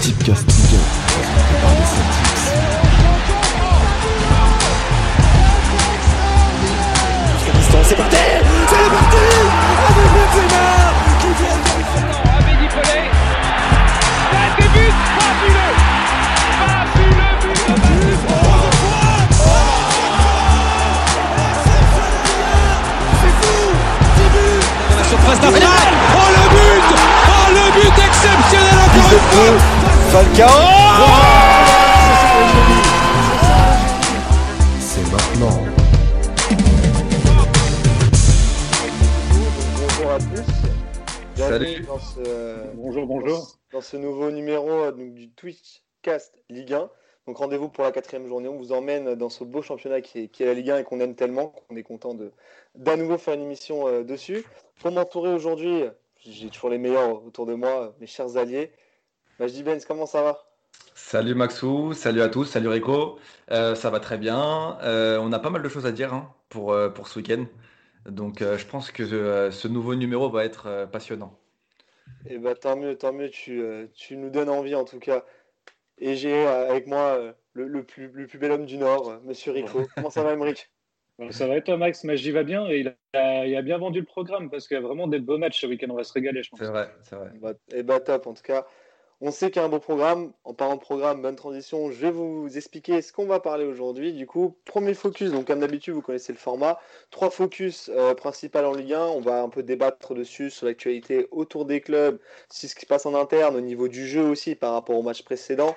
Tipcast Ligue 1, présenté par les Celtics. C'est parti C'est parti Avec Benzema qui vient Abedi Pelé. Un début fabuleux. Fabuleux but. C'est fou 10 buts La surface d'affaire. Oh le but Oh le but exceptionnel encore une fois C'est maintenant. Bonjour à tous. Bienvenue Salut. Dans ce, Bonjour, bonjour. Dans ce nouveau numéro euh, donc, du Twitchcast Ligue 1. Donc rendez-vous pour la quatrième journée. On vous emmène dans ce beau championnat qui est, qui est la Ligue 1 et qu'on aime tellement qu'on est content de d'à nouveau faire une émission euh, dessus. Pour m'entourer aujourd'hui, j'ai toujours les meilleurs autour de moi, mes chers alliés. Majdi Benz, comment ça va? Salut Maxou, salut à tous, salut Rico. Euh, ça va très bien. Euh, on a pas mal de choses à dire hein, pour, euh, pour ce week-end. Donc euh, je pense que euh, ce nouveau numéro va être euh, passionnant. Eh ben tant mieux, tant mieux, tu, euh, tu nous donnes envie en tout cas. Et j'ai euh, avec moi euh, le, le plus, le plus bel homme du Nord, euh, Monsieur Rico. Comment ça va, Emmerich Euh, Ça va et toi, Max? Maggi va bien et il a, il a bien vendu le programme parce qu'il y a vraiment des beaux matchs ce week-end. On va se régaler, je pense. C'est vrai, c'est vrai. Bah, eh bah top, en tout cas. On sait qu'il y a un beau programme. En parlant de programme, bonne transition, je vais vous expliquer ce qu'on va parler aujourd'hui. Du coup, premier focus, donc comme d'habitude, vous connaissez le format. Trois focus euh, principal en Ligue 1. On va un peu débattre dessus, sur l'actualité autour des clubs, sur ce qui se passe en interne, au niveau du jeu aussi par rapport au match précédent.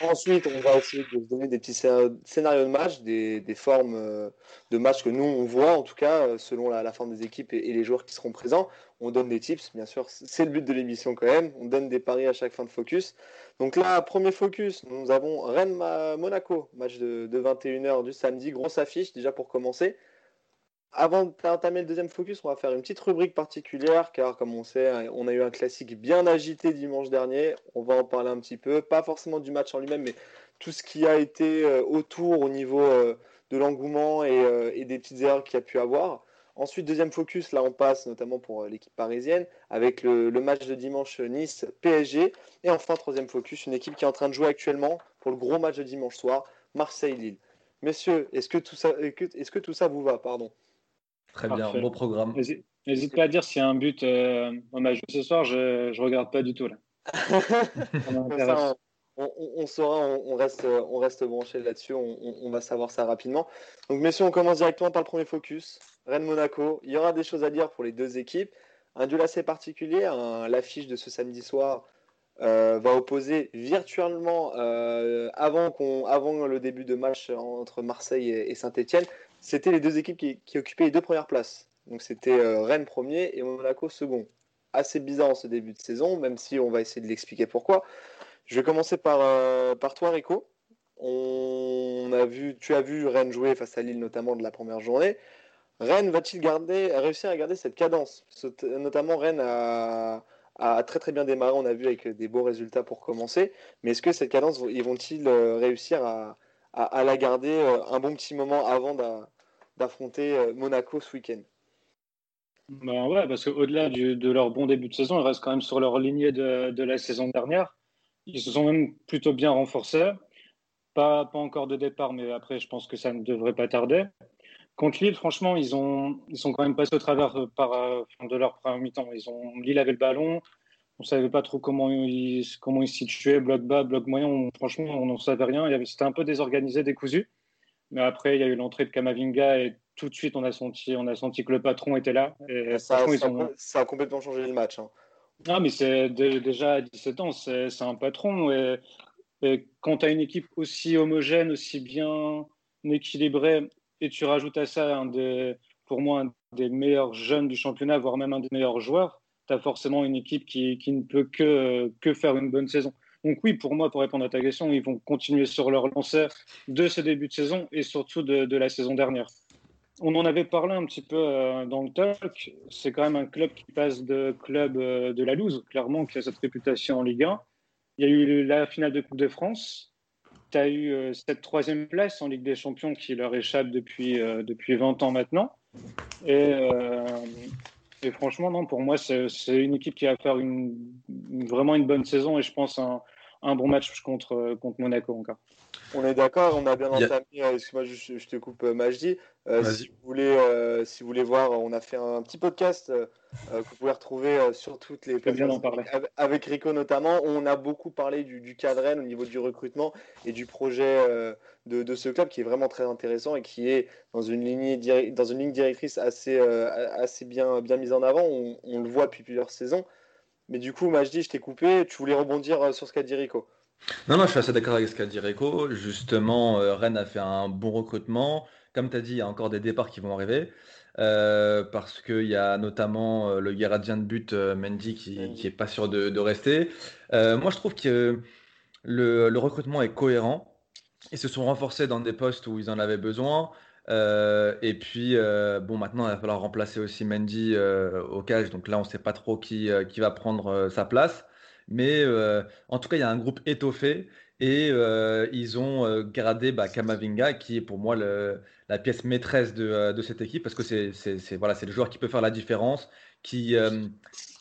Ensuite, on va de vous donner des petits scé- scénarios de match, des, formes euh, de match que nous, on voit, en tout cas, euh, selon la, forme des équipes et, et les joueurs qui seront présents. On donne des tips, bien sûr, c'est le but de l'émission quand même. On donne des paris à chaque fin de focus. Donc là, premier focus, nous avons Rennes-Monaco, match de, de 21h du samedi, grosse affiche déjà pour commencer. Avant d'entamer le deuxième focus, on va faire une petite rubrique particulière, car comme on sait, on a eu un classique bien agité dimanche dernier. On va en parler un petit peu, pas forcément du match en lui-même, mais tout ce qui a été euh, autour au niveau euh, de l'engouement et, euh, et des petites erreurs qu'il y a pu avoir. Ensuite, deuxième focus, là on passe notamment pour l'équipe parisienne, avec le, le match de dimanche Nice-PSG. Et enfin, troisième focus, une équipe qui est en train de jouer actuellement pour le gros match de dimanche soir, Marseille-Lille. Messieurs, est-ce que, tout ça- est-ce que tout ça vous va Pardon? Très bien, beau programme. N'hésite pas à dire s'il y a un but euh, match de ce soir. Je ne regarde pas du tout là. Ça on, on- on saura, on, on reste, on reste branché là-dessus, on, on- on va savoir ça rapidement. Donc, messieurs, on commence directement par le premier focus. Rennes-Monaco, il y aura des choses à dire pour les deux équipes. Un duel assez particulier, l'affiche de ce samedi soir euh, va opposer virtuellement, euh, avant, qu'on, avant le début de match entre Marseille et, et Saint-Etienne, c'était les deux équipes qui, occupaient les deux premières places. Donc, c'était euh, Rennes premier et Monaco second. Assez bizarre en ce début de saison, même si on va essayer de l'expliquer pourquoi. Je vais commencer par, euh, par toi, Rico. On a vu, tu as vu Rennes jouer face à Lille, notamment de la première journée. Rennes va-t-il réussir à garder cette cadence? Ce- Notamment, Rennes a, a très très bien démarré, on a vu avec des beaux résultats pour commencer. Mais est-ce que cette cadence, ils vont-ils euh, réussir à, à- la garder euh, un bon petit moment avant d'a- d'affronter euh, Monaco ce week-end Ben ouais, parce qu'au-delà de leur bon début de saison, ils restent quand même sur leur lignée de, la saison dernière. Ils se sont même plutôt bien renforcés. Pas, encore de départ, mais après, je pense que ça ne devrait pas tarder. Contre Lille, franchement, ils, ont, ils sont quand même passés au travers euh, par, de leur première mi-temps. Ils ont, Lille avait le ballon. On ne savait pas trop comment ils, comment ils se situaient, bloc bas, bloc moyen. On- franchement, on n'en savait rien. Il C'était un peu désorganisé, décousu. Mais après, il y a eu l'entrée de Kamavinga et tout de suite, on a senti, on a senti que le patron était là. Et ça, franchement, ils ça- ont- ça a complètement changé le match. hein. non, mais c'est dé- déjà à 17 ans, c'est c'est un patron. Et, et quand tu as une équipe aussi homogène, aussi bien équilibrée, et tu rajoutes à ça un des, pour moi un des meilleurs jeunes du championnat, voire même un des meilleurs joueurs, tu as forcément une équipe qui, qui ne peut que, que faire une bonne saison. Donc oui, pour moi, pour répondre à ta question, ils vont continuer sur leur lancée de ce début de saison et surtout de, la saison dernière. On en avait parlé un petit peu euh, dans le talk. C'est quand même un club qui passe de club euh, de la loose, clairement, qui a cette réputation en Ligue 1. Il y a eu la finale de Coupe de France. Tu as eu euh, cette troisième place en Ligue des Champions qui leur échappe depuis, depuis 20 ans maintenant. Et, et franchement, non, pour moi, c'est une équipe qui va faire une, vraiment une bonne saison et je pense un, un bon match contre, contre Monaco encore. On est d'accord, on a bien entamé. euh, Excuse-moi, je, je te coupe, euh, Majdi. Euh, si, vous voulez, euh, si vous voulez voir, on a fait un petit podcast euh, que vous pouvez retrouver euh, sur toutes les parler. Avec, Rico notamment. On a beaucoup parlé du, du cadre Rennes au niveau du recrutement et du projet euh, de, de ce club qui est vraiment très intéressant et qui est dans une ligne, dans une ligne directrice assez, euh, assez bien, bien mise en avant. On, on le voit depuis plusieurs saisons. Mais du coup, Majdi, je t'ai coupé. Tu voulais rebondir sur ce qu'a dit Rico. Non, non, je suis assez d'accord avec ce qu'a dit Rico. Justement, euh, Rennes a fait un bon recrutement. Comme tu as dit, il y a encore des départs qui vont arriver. Euh, parce qu'il y a notamment euh, le gardien de but euh, Mendy qui, Mendy. qui est pas sûr de, de rester. Moi, je trouve que le, le recrutement est cohérent. Ils se sont renforcés dans des postes où ils en avaient besoin. Et puis, bon, maintenant, il va falloir remplacer aussi Mendy au cage. Donc là, on ne sait pas trop qui, qui va prendre sa place. Mais en tout cas, il y a un groupe étoffé. Et euh, ils ont euh, gradé bah, Kamavinga, qui est pour moi la pièce maîtresse de, euh, de cette équipe, parce que c'est le joueur qui peut faire la différence, qui,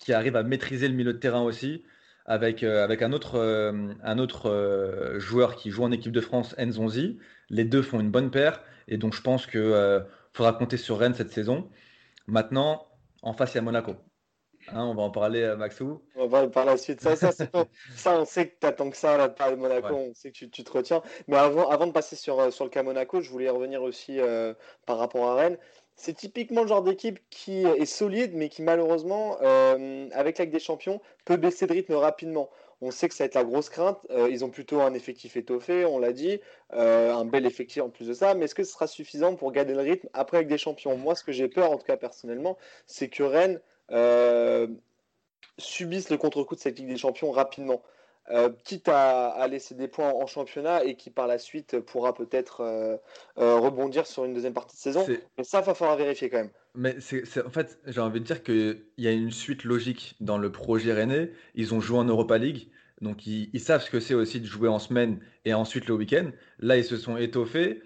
arrive à maîtriser le milieu de terrain aussi, avec, un autre, joueur qui joue en équipe de France, Nzonzi. Les deux font une bonne paire, et donc je pense qu'il faudra compter sur Rennes cette saison. Maintenant, en face, il y a Monaco. Hein, on va en parler, euh, Maxou. On va par la suite. Ça, ça, pas- ça, on sait que tu attends que ça, là, de parler de Monaco, Ouais. on sait que tu, tu te retiens. Mais avant, avant de passer sur, euh, sur le cas Monaco, je voulais revenir aussi euh, par rapport à Rennes. C'est typiquement le genre d'équipe qui est solide, mais qui malheureusement, euh, avec la Ligue des Champions, peut baisser de rythme rapidement. On sait que ça va être la grosse crainte. Euh, ils ont plutôt un effectif étoffé, on l'a dit, euh, un bel effectif en plus de ça. Mais est-ce que ce sera suffisant pour garder le rythme après avec des champions? Moi, ce que j'ai peur, en tout cas personnellement, c'est que Rennes subissent le contre-coup de cette Ligue des Champions rapidement. Euh, quitte à, à laisser des points en championnat et qui par la suite pourra peut-être euh, euh, rebondir sur une deuxième partie de saison. Mais ça, il va falloir vérifier quand même. Mais c'est, en fait, j'ai envie de dire qu'il y a une suite logique dans le projet rennais. Ils ont joué en Europa League, donc ils, ils savent ce que c'est aussi de jouer en semaine et ensuite le week-end. Là, ils se sont étoffés.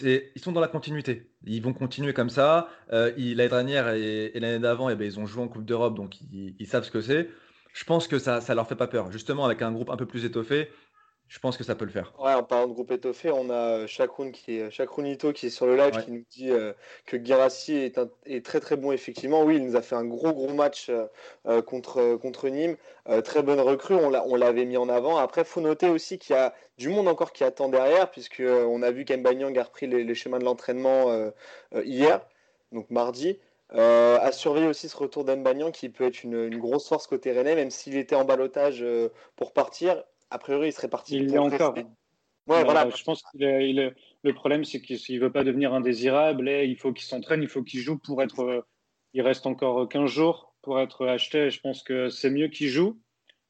Ils sont dans la continuité. Ils vont continuer comme ça. Euh, l'année dernière et, l'année d'avant, eh ben, ils ont joué en Coupe d'Europe, donc ils, ils savent ce que c'est. Je pense que ça, ça leur fait pas peur. Justement, avec un groupe un peu plus étoffé, je pense que ça peut le faire. Ouais, en parlant de groupe étoffé, on a euh, Chakroun qui est Chakrounito qui est sur le live Ouais. qui nous dit euh, que Guirassy est, un- est très très bon effectivement. Oui, il nous a fait un gros gros match euh, euh, contre, contre Nîmes. Euh, très bonne recrue, on l'a- on l'avait mis en avant. Après, faut noter aussi qu'il y a du monde encore qui attend derrière, puisque euh, on a vu qu'Embanyang a repris les, les schémas de l'entraînement euh, euh, hier, donc mardi. Euh, à surveiller aussi ce retour d'Embanyang qui peut être une, une grosse force côté rennais, même s'il était en balotage euh, pour partir. A priori, il serait parti Il l'est encore. rester. Ouais, Euh, voilà. Je pense que le problème, c'est qu'il ne veut pas devenir indésirable et il faut qu'il s'entraîne, il faut qu'il joue pour être. euh, il reste encore 15 jours pour être acheté. Je pense que c'est mieux qu'il joue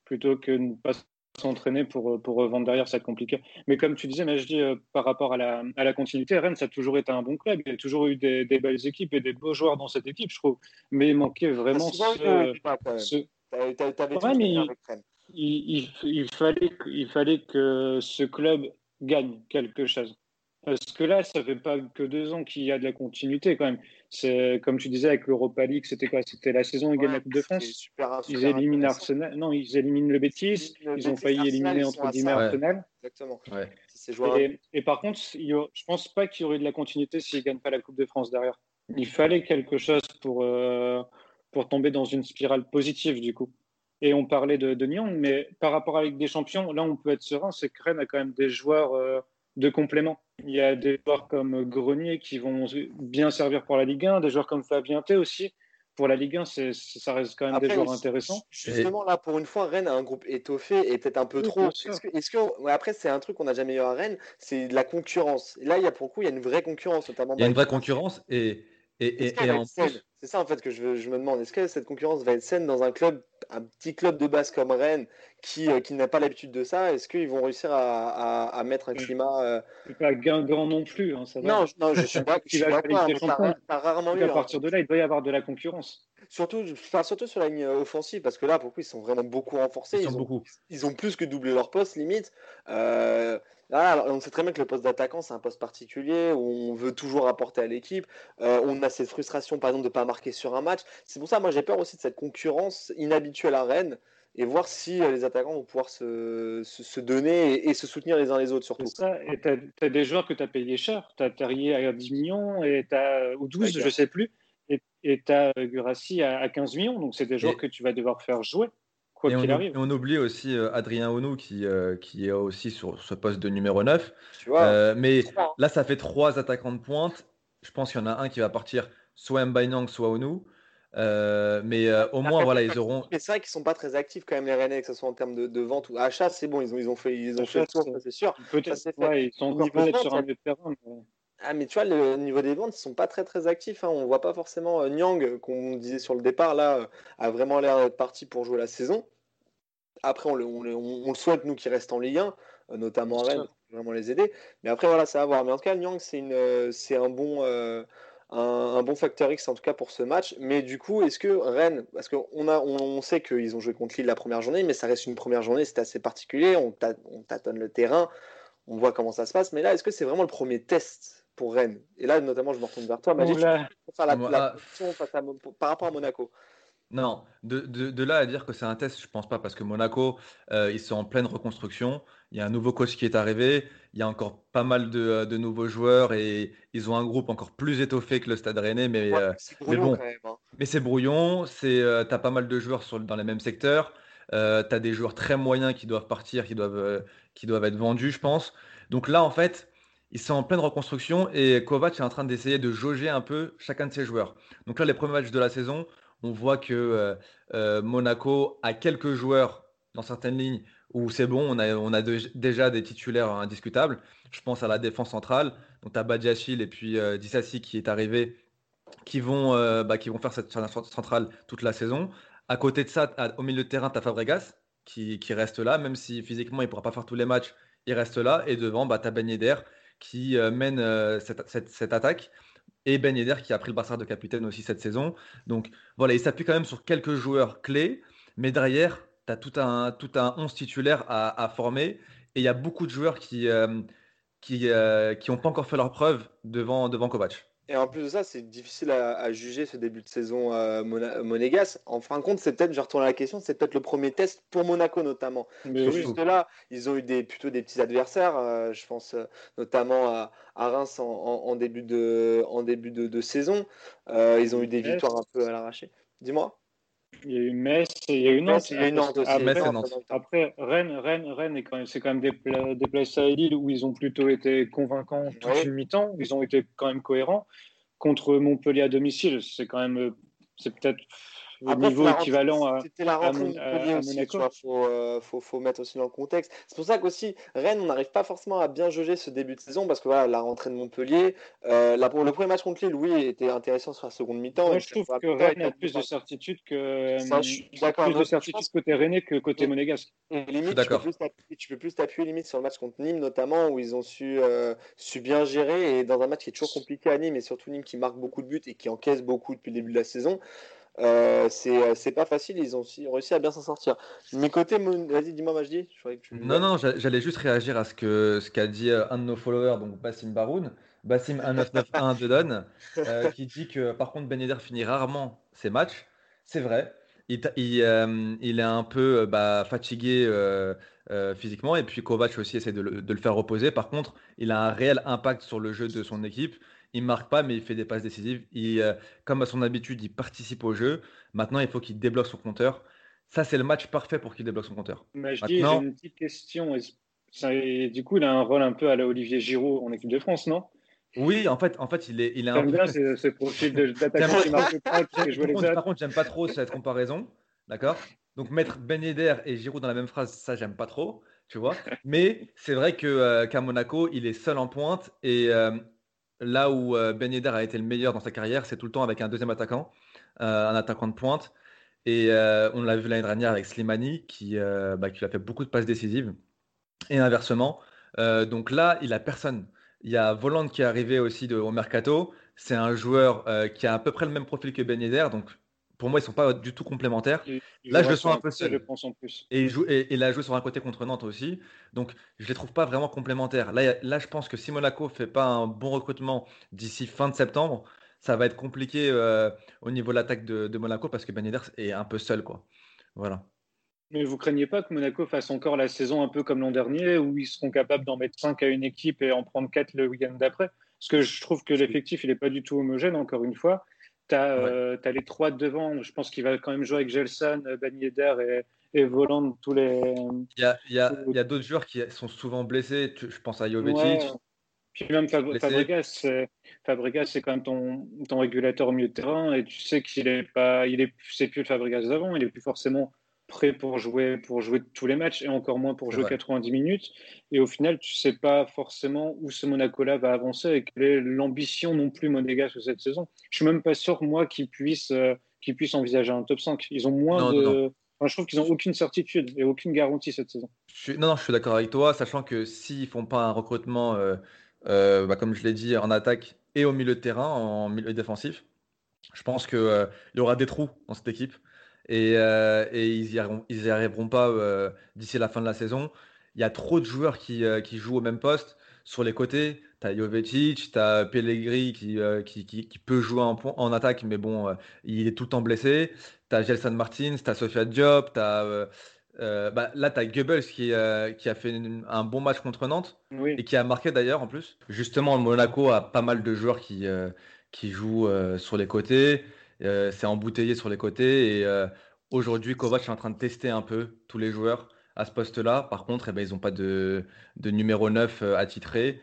plutôt que de ne pas s'entraîner pour, pour revendre derrière, ça va être compliqué. Mais comme tu disais, mais je dis euh, par rapport à la, à la continuité, Rennes, ça a toujours été un bon club. Il y a toujours eu des, des belles équipes et des beaux joueurs dans cette équipe, je trouve. Mais il manquait vraiment souvent eu ce, ce, T'avais- Ouais, mais avec Rennes. Il, il- il fallait, que- il fallait que ce club gagne quelque chose. Parce que là, ça fait pas que deux ans qu'il y a de la continuité quand même. C'est comme tu disais avec l'Europa League, c'était quoi? C'était la saison où ils gagnent la Coupe de France. super- Ils éliminent. Arsenal. Non, ils éliminent le Betis. Le Ils ont failli Arsenal, éliminer entre guillemets. Ouais. Arsenal. Exactement. Ouais. Et, et par contre, il y a- je pense pas qu'il y aurait de la continuité s'ils gagnent pas la Coupe de France derrière. Il fallait quelque chose pour, euh, pour tomber dans une spirale positive du coup. Et on parlait de, de Nyon, mais par rapport à la Ligue des Champions, là on peut être serein, c'est que Rennes a quand même des joueurs euh, de complément. Il y a des joueurs comme Grenier qui vont bien servir pour la Ligue 1, des joueurs comme Fabien Thé aussi. Pour la Ligue 1, c'est- ça reste quand même des joueurs intéressants. Justement, là, pour une fois, Rennes a un groupe étoffé et peut-être un peu Oui, trop. bien sûr. Est-ce que, est-ce que- ouais, après, c'est un truc qu'on n'a jamais eu à Rennes, c'est de la concurrence. Et là, il y a pour le coup, il y a une vraie concurrence, notamment. Il y a une vraie concurrence et, et, en plus, C'est ça en fait que je, me demande. Est-ce que cette concurrence va être saine dans un club, un petit club de base comme Rennes, qui, euh, qui n'a pas l'habitude de ça? Est-ce qu'ils vont réussir à, à- à mettre un climat euh, C'est pas Guingamp non plus. hein, ça va. Non, je- non, je suis pas. je suis des t'as t'as rarement eu. à un- partir de là, il doit y avoir de la concurrence. Surtout, enfin, surtout sur la ligne offensive, parce que là, pour le coup, ils sont vraiment beaucoup renforcés. ils Ils sont ont, beaucoup. ils ont plus que doublé leur poste, limite. Euh, là, alors, on sait très bien que le poste d'attaquant, c'est un poste particulier où on veut toujours apporter à l'équipe. Euh, on a cette frustration, par exemple, de ne pas marquer sur un match. C'est pour ça, moi, j'ai peur aussi de cette concurrence inhabituelle à Rennes. et voir si euh, les attaquants vont pouvoir se, se, se donner et, et, se soutenir les uns les autres surtout. C'est ça, et tu as, des joueurs que tu as payé cher. Tu as Terrier à 10 millions et as, ou 12, je ne sais plus, et tu as Gurassi à, à, 15 millions. Donc c'est des joueurs et... que tu vas devoir faire jouer. Quoi on, arrive. et on oublie aussi euh, Adrien Onou qui, euh, qui est aussi sur ce poste de numéro 9. Tu vois, euh, mais là, ça fait trois attaquants de pointe. Je pense qu'il y en a un qui va partir soit Mbainang, soit Onou. Euh, mais euh, au moins, voilà, ils auront. Mais c'est vrai qu'ils sont pas très actifs quand même les Rennais, que ce soit en termes de, de vente ou achat. C'est bon, ils ont, ils ont fait, ils ont fait le tour, c'est sûr. Peut-être. Ouais, ils sont encore sur un terrain. Mais... Ah, mais tu vois, le niveau des ventes, ils sont pas très très actifs. Hein. On voit pas forcément euh, Nyang, qu'on disait sur le départ, là, a vraiment l'air d'être parti pour jouer la saison. Après, on le, on le, on le souhaite, nous, qu'il reste en Ligue 1, notamment à Rennes, vraiment les aider. Mais après, voilà, ça va voir. Mais en tout cas, Nyang, c'est un bon. Euh, un, un, bon facteur X en tout cas pour ce match. Mais du coup, est-ce que Rennes, parce qu'on on, on sait qu'ils ont joué contre Lille la première journée, mais ça reste une première journée, c'est assez particulier, on, on, tâtonne le terrain, on voit comment ça se passe. Mais là, est-ce que c'est vraiment le premier test pour Rennes Et là, notamment, je me retourne vers toi, Magic, pour faire la, la, face à, par rapport à Monaco. Non, de, de, de, là à dire que c'est un test, je pense pas, parce que Monaco, euh, ils sont en pleine reconstruction. Il y a un nouveau coach qui est arrivé. Il y a encore pas mal de, de nouveaux joueurs et ils ont un groupe encore plus étoffé que le Stade Rennais. Mais, ouais, euh, mais bon, même, hein. mais c'est brouillon. C'est, euh, tu as pas mal de joueurs sur, dans les mêmes secteurs. Euh, tu as des joueurs très moyens qui doivent partir, qui doivent, euh, qui doivent être vendus, je pense. Donc là, en fait, ils sont en pleine reconstruction et Kovac est en train d'essayer de jauger un peu chacun de ses joueurs. Donc là, les premiers matchs de la saison, on voit que euh, euh, Monaco a quelques joueurs dans certaines lignes où c'est bon, on a, on a déjà des titulaires indiscutables. Je pense à la défense centrale, donc tu as Badiachil et puis euh, Dissassi qui est arrivé, qui vont, euh, bah, qui vont faire cette centrale toute la saison. À côté de ça, au milieu de terrain, tu as Fabregas qui, qui, reste là, même si physiquement il ne pourra pas faire tous les matchs, il reste là. Et devant, bah, tu as Ben Yedder qui mène cette, cette, attaque et Ben Yedder qui a pris le brassard de capitaine aussi cette saison. Donc voilà, il s'appuie quand même sur quelques joueurs clés, mais derrière, tu as tout un, tout un 11 titulaire à, former et il y a beaucoup de joueurs qui euh, qui euh, n'ont pas encore fait leur preuve devant, devant. Et en plus de ça, c'est difficile à, à, juger ce début de saison euh, monégasque. En fin de compte, c'est peut-être, je retourne à la question, c'est peut-être le premier test pour Monaco notamment. Mais oui. Juste là, ils ont eu des, plutôt des petits adversaires. Euh, je pense euh, notamment à, à Reims en, en, en, début de, en début de, de saison. Euh, ils ont eu des victoires un peu à l'arraché. Dis-moi. Il y a eu Metz et il y a eu Nantes. Il y a eu Nantes aussi. Après, Nantes. après Rennes, Rennes, Rennes, quand même, c'est quand même des, pla des places à Lille où ils ont plutôt été convaincants toute oui. une mi-temps. Ils ont été quand même cohérents. Contre Montpellier à domicile, c'est quand même, c'est peut-être le niveau équivalent à. C'était la rentrée aussi, Monaco. Il faut, euh, faut, faut, mettre aussi dans le contexte. C'est pour ça qu'aussi, Rennes, on n'arrive pas forcément à bien juger ce début de saison parce que voilà, la rentrée de Montpellier, euh, la, le premier match contre Lille, oui, était intéressant sur la seconde mi-temps. Moi, je trouve que Rennes a plus de certitude que. Ça, je suis d'accord. Plus de certitude côté Rennais que côté monégasque. Limite, tu peux, plus tu peux plus t'appuyer limite sur le match contre Nîmes, notamment où ils ont su, euh, su bien gérer et dans un match qui est toujours compliqué à Nîmes et surtout Nîmes qui marque beaucoup de buts et qui encaisse beaucoup depuis le début de la saison. Euh, c'est pas facile, ils ont aussi réussi à bien s'en sortir. Mais côté, vas-y, dis-moi, Majdi. Tu... Non, non, j'allais juste réagir à ce qu'a ce qu'a dit un de nos followers, donc Bassim Baroun, Bassim 1991 de Don, euh, qui dit que par contre Ben Yedder finit rarement ses matchs. C'est vrai. Il, il, euh, il, est un peu bah, fatigué euh, physiquement et puis Kovac aussi essaie de le, de le faire reposer. Par contre, il a un réel impact sur le jeu de son équipe il marque pas, mais il fait des passes décisives. Il, euh, comme à son habitude, il participe au jeu. Maintenant, il faut qu'il débloque son compteur. Ça, c'est le match parfait pour qu'il débloque son compteur. Mais je dis, j'ai une petite question. Ça, du coup, il a un rôle un peu à la Olivier Giroud en équipe de France, non? Oui, en fait, en fait, il est, il un peu... bien ce, ce profil d'attaquant qui marque pas, qui joue les Par contre, j'aime pas trop cette comparaison, d'accord? Donc mettre Ben Yedder et Giroud dans la même phrase, ça, j'aime pas trop, tu vois? Mais c'est vrai que euh, qu'à Monaco, il est seul en pointe et euh, Là où euh, Ben Yedder a été le meilleur dans sa carrière, c'est tout le temps avec un deuxième attaquant, euh, un attaquant de pointe. Et euh, on l'a vu l'année dernière avec Slimani, qui, bah, a fait beaucoup de passes décisives. Et inversement. Donc là, il a personne. Il y a Voland qui est arrivé aussi au Mercato. C'est un joueur qui a à peu près le même profil que Ben Yedder. Pour moi, ils sont pas du tout complémentaires. Là, je le sens un peu seul. Je pense en plus. Et il, joue, et, et joué sur un côté contre Nantes aussi. Donc, je les trouve pas vraiment complémentaires. Là, là je pense que si Monaco fait pas un bon recrutement d'ici fin de septembre, ça va être compliqué euh, au niveau de l'attaque de, de, Monaco parce que Ben Yedder est un peu seul. Quoi. Voilà. Mais vous craignez pas que Monaco fasse encore la saison un peu comme l'an dernier, où ils seront capables d'en mettre 5 à une équipe et en prendre 4 le week-end d'après? Parce que je trouve que l'effectif, il n'est pas du tout homogène, encore une fois. Tu as, euh, les trois devant, je pense qu'il va quand même jouer avec Gelson, Ben Yedder et, et Voland tous les. Il y a, y a, y a d'autres joueurs qui sont souvent blessés. Je pense à Jovetic. Puis même Fabregas, Fabregas, c'est quand même ton, ton, régulateur au milieu de terrain et tu sais qu'il est pas, il est, c'est plus le Fabregas d'avant, il est plus forcément prêt pour jouer, pour jouer tous les matchs et encore moins pour jouer 90 minutes. Et au final, tu sais pas forcément où ce Monaco-là va avancer et quelle est l'ambition non plus monégasque cette saison. Je suis même pas sûr, moi, qu'ils puissent, euh, puissent envisager un top 5. Ils ont moins de. je trouve qu'ils n'ont aucune certitude et aucune garantie cette saison. Je Non, non, je suis d'accord avec toi, sachant que s'ils font pas un recrutement. Euh, euh, bah, comme je l'ai dit, en attaque et au milieu de terrain, en milieu défensif. Je pense qu'il euh, y aura des trous dans cette équipe et, euh, ils n'y arriveront, arriveront, pas d'ici la fin de la saison. Il y a trop de joueurs qui, qui jouent au même poste. Sur les côtés, tu as Jovetic, tu as Pellegrini qui, qui, qui, peut jouer en, en, attaque, mais bon, il est tout le temps blessé. Tu as Gelson Martins, tu as Sofia Diop, tu as euh, bah, là, tu as Goebbels qui, euh, qui, a fait un bon match contre Nantes et qui a marqué d'ailleurs en plus. Justement, Monaco a pas mal de joueurs qui, euh, qui jouent sur les côtés. C'est embouteillé sur les côtés. Et aujourd'hui, Kovac est en train de tester un peu tous les joueurs à ce poste-là. Par contre, eh ben, ils n'ont pas de, de, numéro 9 attitré.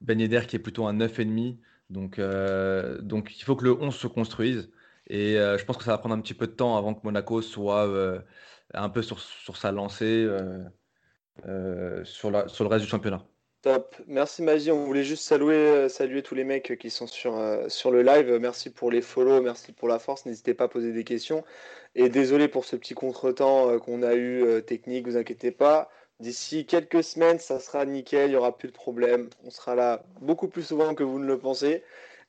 Ben Yedder qui est plutôt un 9,5. Donc, donc il faut que le 11 se construise. Et je pense que ça va prendre un petit peu de temps avant que Monaco soit un peu sur, sur sa lancée euh, euh, sur, la, sur le reste du championnat. Top. Merci Magie. On voulait juste saluer, euh, tous les mecs qui sont sur, sur le live. Merci pour les follow, merci pour la force. N'hésitez pas à poser des questions. Et désolé pour ce petit contretemps qu'on a eu technique, vous inquiétez pas. D'ici quelques semaines, ça sera nickel, il n'y aura plus de problème. On sera là beaucoup plus souvent que vous ne le pensez.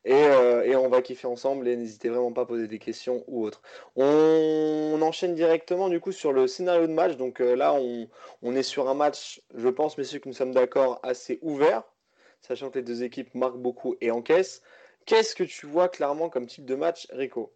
Euh, et, on va kiffer ensemble et n'hésitez vraiment pas à poser des questions ou autres. On, enchaîne directement du coup sur le scénario de match. Donc euh, là, on, est sur un match, je pense, messieurs, que nous sommes d'accord, assez ouvert, sachant que les deux équipes marquent beaucoup et encaissent. Qu'est-ce que tu vois clairement comme type de match, Rico?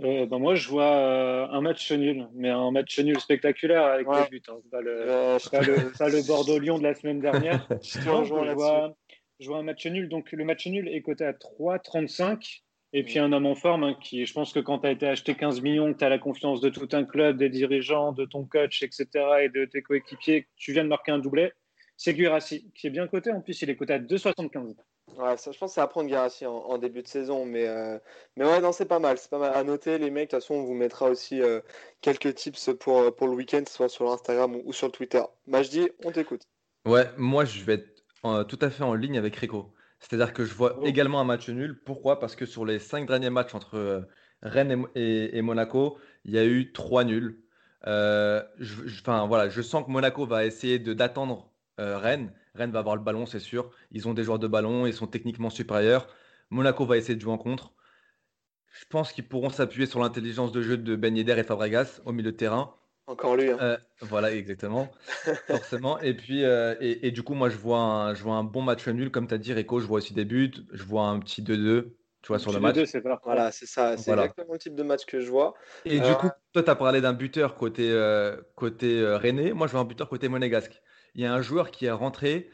Euh, ben moi, je vois un match nul, mais un match nul spectaculaire avec des buts. Hein. Pas, le, Bordeaux-Lyon de la semaine dernière. je, je vois, je vois un match nul. Donc, le match nul est coté à 3,35. Et puis, un homme en forme hein, qui, je pense que quand tu as été acheté 15 millions, que tu as la confiance de tout un club, des dirigeants, de ton coach, etc., et de tes coéquipiers, tu viens de marquer un doublé, c'est Guirassi, qui est bien coté. En plus, il est coté à 2,75. Ouais, ça, je pense que ça va prendre Guirassi en, début de saison. Mais, euh, mais ouais, non, c'est pas mal. C'est pas mal à noter, les mecs. De toute façon, on vous mettra aussi euh, quelques tips pour, pour le week-end, soit sur Instagram ou, ou sur Twitter. Majdi, on t'écoute. Ouais, moi, je vais être tout à fait en ligne avec Rico. C'est-à-dire que je vois oh. également un match nul. Pourquoi? Parce que sur les cinq derniers matchs entre euh, Rennes et, Monaco, il y a eu trois nuls. Euh, je, enfin, voilà, je sens que Monaco va essayer de d'attendre euh, Rennes. Rennes va avoir le ballon, c'est sûr. Ils ont des joueurs de ballon, ils sont techniquement supérieurs. Monaco va essayer de jouer en contre. Je pense qu'ils pourront s'appuyer sur l'intelligence de jeu de Ben Yedder et Fabregas au milieu de terrain. Encore lui. Hein. Euh, voilà, exactement. Forcément. Et puis, euh, et, du coup, moi, je vois un, je vois un bon match nul. Comme tu as dit, Rico, je vois aussi des buts. Je vois un petit 2-2. Tu vois, sur le match. Voilà, c'est ça. C'est exactement le type de match que je vois. Et du euh, coup, toi, tu as parlé d'un buteur côté, côté René. Moi, je vois un buteur côté monégasque. Il y a un joueur qui est rentré.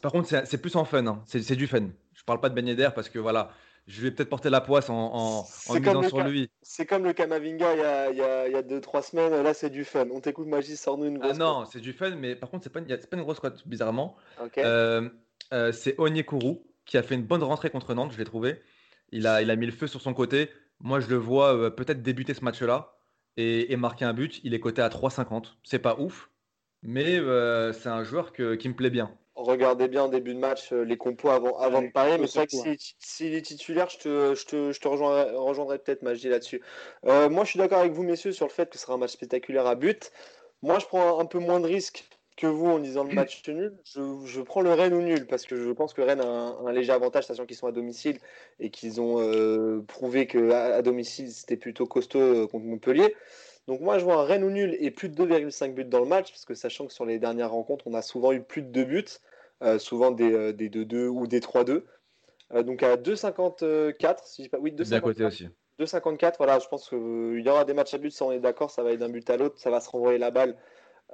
Par contre, c'est plus en fun. Hein. C'est du fun. Je parle pas de Ben parce que voilà, je vais peut-être porter la poisse en, en, en sur lui. C'est comme le Kamavinga il y a 2-3 semaines. Là, c'est du fun. On t'écoute, Magie, sors-nous une grosse. Ah non, c'est du fun, mais par contre, c'est pas, pas une grosse cote, bizarrement. Euh, euh, c'est Onyekuru qui a fait une bonne rentrée contre Nantes, je l'ai trouvé. Il a, il a mis le feu sur son côté. Moi, je le vois euh, peut-être débuter ce match-là et, marquer un but. Il est coté à 3,50. C'est pas ouf, mais c'est un joueur que, qui me plaît bien regardez bien en début de match euh, les compos avant, avant de parler. Mais c'est vrai que s'il si, est titulaire, je te, je te, je te rejoindrai, rejoindrai peut-être Magie là-dessus. Euh, moi, je suis d'accord avec vous, messieurs, sur le fait que ce sera un match spectaculaire à but. Moi, je prends un peu moins de risques que vous en disant le match nul. Je, je, prends le Rennes ou nul parce que je pense que Rennes a un, léger avantage, sachant qu'ils sont à domicile et qu'ils ont euh, prouvé qu'à à domicile, c'était plutôt costaud contre Montpellier. Donc moi je vois un Rennes ou nul et plus de 2,5 buts dans le match, parce que sachant que sur les dernières rencontres, on a souvent eu plus de 2 buts. Euh, souvent des, 2-2 euh, ou des 3-2. Euh, donc à 2,54, si pas. Oui, 2,54. côté aussi. 2,54, voilà, je pense qu'il y aura des matchs à but, ça on est d'accord, ça va être d'un but à l'autre, ça va se renvoyer la balle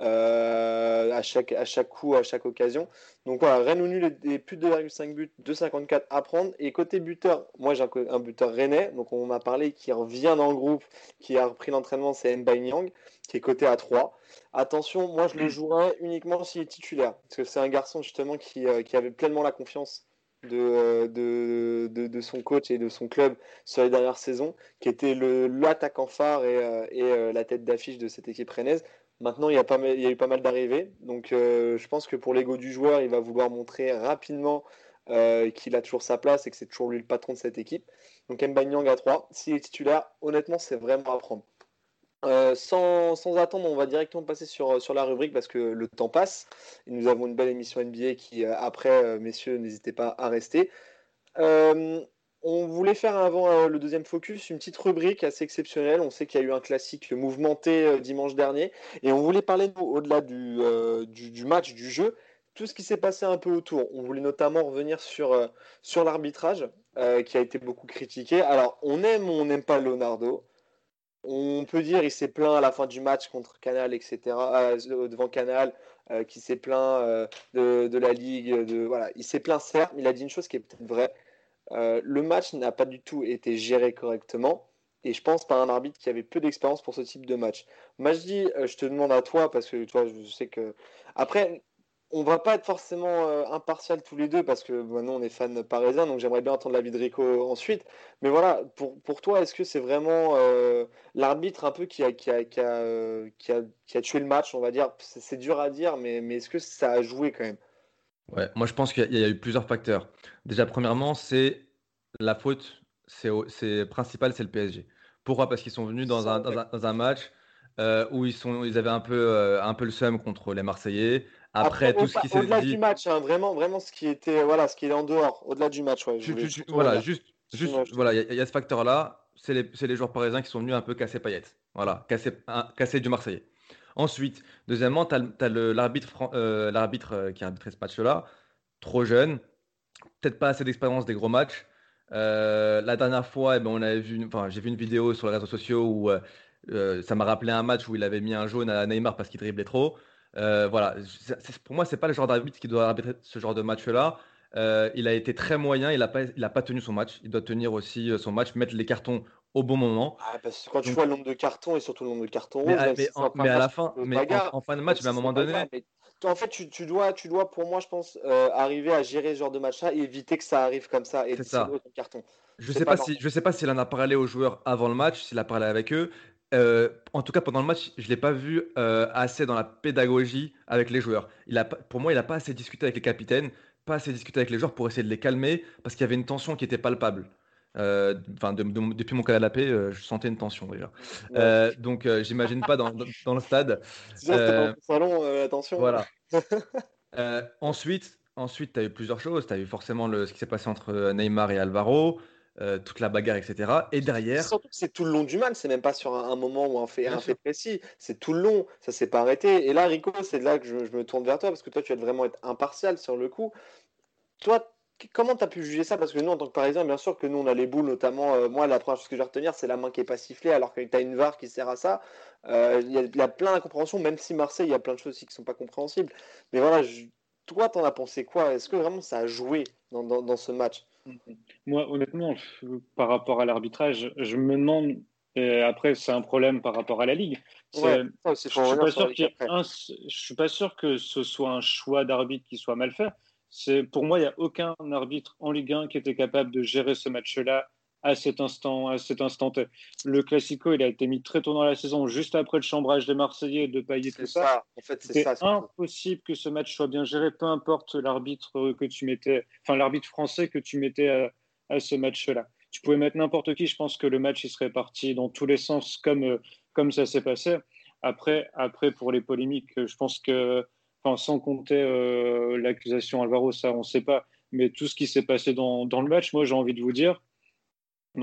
euh, à, chaque, à chaque coup, à chaque occasion. Donc voilà, Rennes ou nul et plus de 2,5 buts, 2,54 à prendre. Et côté buteur, moi j'ai un, buteur rennais, donc on m'a parlé qui revient dans le groupe, qui a repris l'entraînement, c'est Mbaye Nyang, qui est coté à 3. Attention, moi je le jouerai uniquement s'il est titulaire, parce que c'est un garçon justement qui, euh, qui avait pleinement la confiance de, de, de, son coach et de son club sur les dernières saisons, qui était l'attaquant phare et, euh, et la tête d'affiche de cette équipe rennaise. Maintenant, il y a, eu pas mal d'arrivées. Donc, euh, je pense que pour l'ego du joueur, il va vouloir montrer rapidement euh, qu'il a toujours sa place et que c'est toujours lui le patron de cette équipe. Donc, Mbanyang à 3. S'il est titulaire, honnêtement, c'est vraiment à prendre. Euh, sans, attendre, on va directement passer sur, sur la rubrique parce que le temps passe. Et nous avons une belle émission NBA qui, après, messieurs, n'hésitez pas à rester. On voulait faire avant euh, le deuxième focus une petite rubrique assez exceptionnelle. On sait qu'il y a eu un classique mouvementé euh, dimanche dernier et on voulait parler au-delà euh, du, match, du jeu, tout ce qui s'est passé un peu autour. On voulait notamment revenir sur, l'arbitrage qui a été beaucoup critiqué. Alors on aime ou on n'aime pas Leonardo? On peut dire il s'est plaint à la fin du match contre Canal, etc. devant Canal, qui s'est plaint de, la ligue. Voilà, il s'est plaint certes, mais il a dit une chose qui est peut-être vraie euh, le match n'a pas du tout été géré correctement. Et je pense par un arbitre qui avait peu d'expérience pour ce type de match. Majdi, euh, je te demande à toi, parce que toi, je sais que. Après, on va pas être forcément euh, impartial tous les deux, parce que maintenant bah, on est fan parisien, donc j'aimerais bien entendre l'avis de Rico ensuite. Mais voilà, pour, pour toi, est-ce que c'est vraiment l'arbitre un peu qui a, qui, a, qui, a, qui, a, qui a tué le match, on va dire? C'est dur à dire, mais, mais est-ce que ça a joué quand même? Ouais, moi je pense qu'il y, a eu plusieurs facteurs. Déjà, premièrement, c'est la faute, c'est principal, c'est le PSG. Pourquoi? Parce qu'ils sont venus dans un, dans un, match euh, où ils, sont, ils avaient un peu, euh, un peu le seum contre les Marseillais. Après, tout ce qui s'est Au-delà du match, hein, vraiment, vraiment ce qui était, voilà, ce qui est en dehors, au-delà du match. Ouais, voilà, juste, juste, voilà, il y, a ce facteur-là. C'est les, les, joueurs parisiens qui sont venus un peu casser paillettes. Voilà, casser, casser du Marseillais. Ensuite, deuxièmement, tu as, l'arbitre euh, euh, qui a arbitré ce match-là, trop jeune, peut-être pas assez d'expérience des gros matchs. Euh, la dernière fois, eh ben, j'ai vu une vidéo sur les réseaux sociaux où ça m'a rappelé un match où il avait mis un jaune à Neymar parce qu'il driblait trop. voilà, pour moi, c'est pas le genre d'arbitre qui doit arbitrer ce genre de match-là. il a été très moyen, il n'a pas, pas tenu son match. Il doit tenir aussi son match, mettre les cartons au bon moment. Ah, parce que quand tu vois le nombre de cartons et surtout le nombre de cartons mais, à la fin, mais en, fin de match, mais à un moment donné. en fait, tu, dois, tu dois, pour moi, je pense, euh, arriver à gérer ce genre de match-là et éviter que ça arrive comme ça et ça. carton. Je sais pas, si, je sais pas s'il en a parlé aux joueurs avant le match, s'il a parlé avec eux. Euh, en tout cas, pendant le match, je l'ai pas vu euh, assez dans la pédagogie avec les joueurs. Il a, pour moi, il n'a pas assez discuté avec les capitaines, pas assez discuté avec les joueurs pour essayer de les calmer parce qu'il y avait une tension qui était palpable. Euh, enfin, depuis mon canapé, euh, je sentais une tension déjà. Euh, donc, j'imagine pas dans, dans, le stade. C'est salon, attention. Voilà. ensuite, ensuite, tu as eu plusieurs choses. Tu as eu forcément le, ce qui s'est passé entre Neymar et Alvaro. toute la bagarre, etc. Et derrière. Surtout que c'est tout le long du mal, c'est même pas sur un, moment ou un fait, un fait précis, c'est tout le long, ça s'est pas arrêté. Et là, Rico, c'est là que je, je, me tourne vers toi parce que toi, tu vas vraiment être impartial sur le coup. Toi, Comment tu as pu juger ça? Parce que nous, en tant que Parisien, bien sûr que nous, on a les boules, notamment. Euh, moi, la première chose que je vais retenir, c'est la main qui n'est pas sifflée, alors que tu as une VAR qui sert à ça. Euh, il y, a plein d'incompréhensions, même si Marseille, il y a plein de choses aussi qui ne sont pas compréhensibles. Mais voilà, toi, tu en as pensé quoi? Est-ce que vraiment ça a joué dans, ce match? Moi, honnêtement, par rapport à l'arbitrage, je me demande. Et après, c'est un problème par rapport à la Ligue. je ne suis pas sûr que ce soit un choix d'arbitre qui soit mal fait pour moi, il n'y a aucun arbitre en Ligue 1 qui était capable de gérer ce match-là à cet instant, à cet instant T. Le Classico, il a été mis très tôt dans la saison, juste après le chambrage des Marseillais de Payet tout ça. En fait, c'est impossible que ce match soit bien géré, peu importe l'arbitre que tu mettais, enfin l'arbitre français que tu mettais à, ce match-là. Tu pouvais mettre n'importe qui, je pense que le match il serait parti dans tous les sens comme, euh, comme ça s'est passé. Après, après, pour les polémiques, je pense que sans compter euh, l'accusation Alvaro, ça on ne sait pas, mais tout ce qui s'est passé dans, le match, moi j'ai envie de vous dire,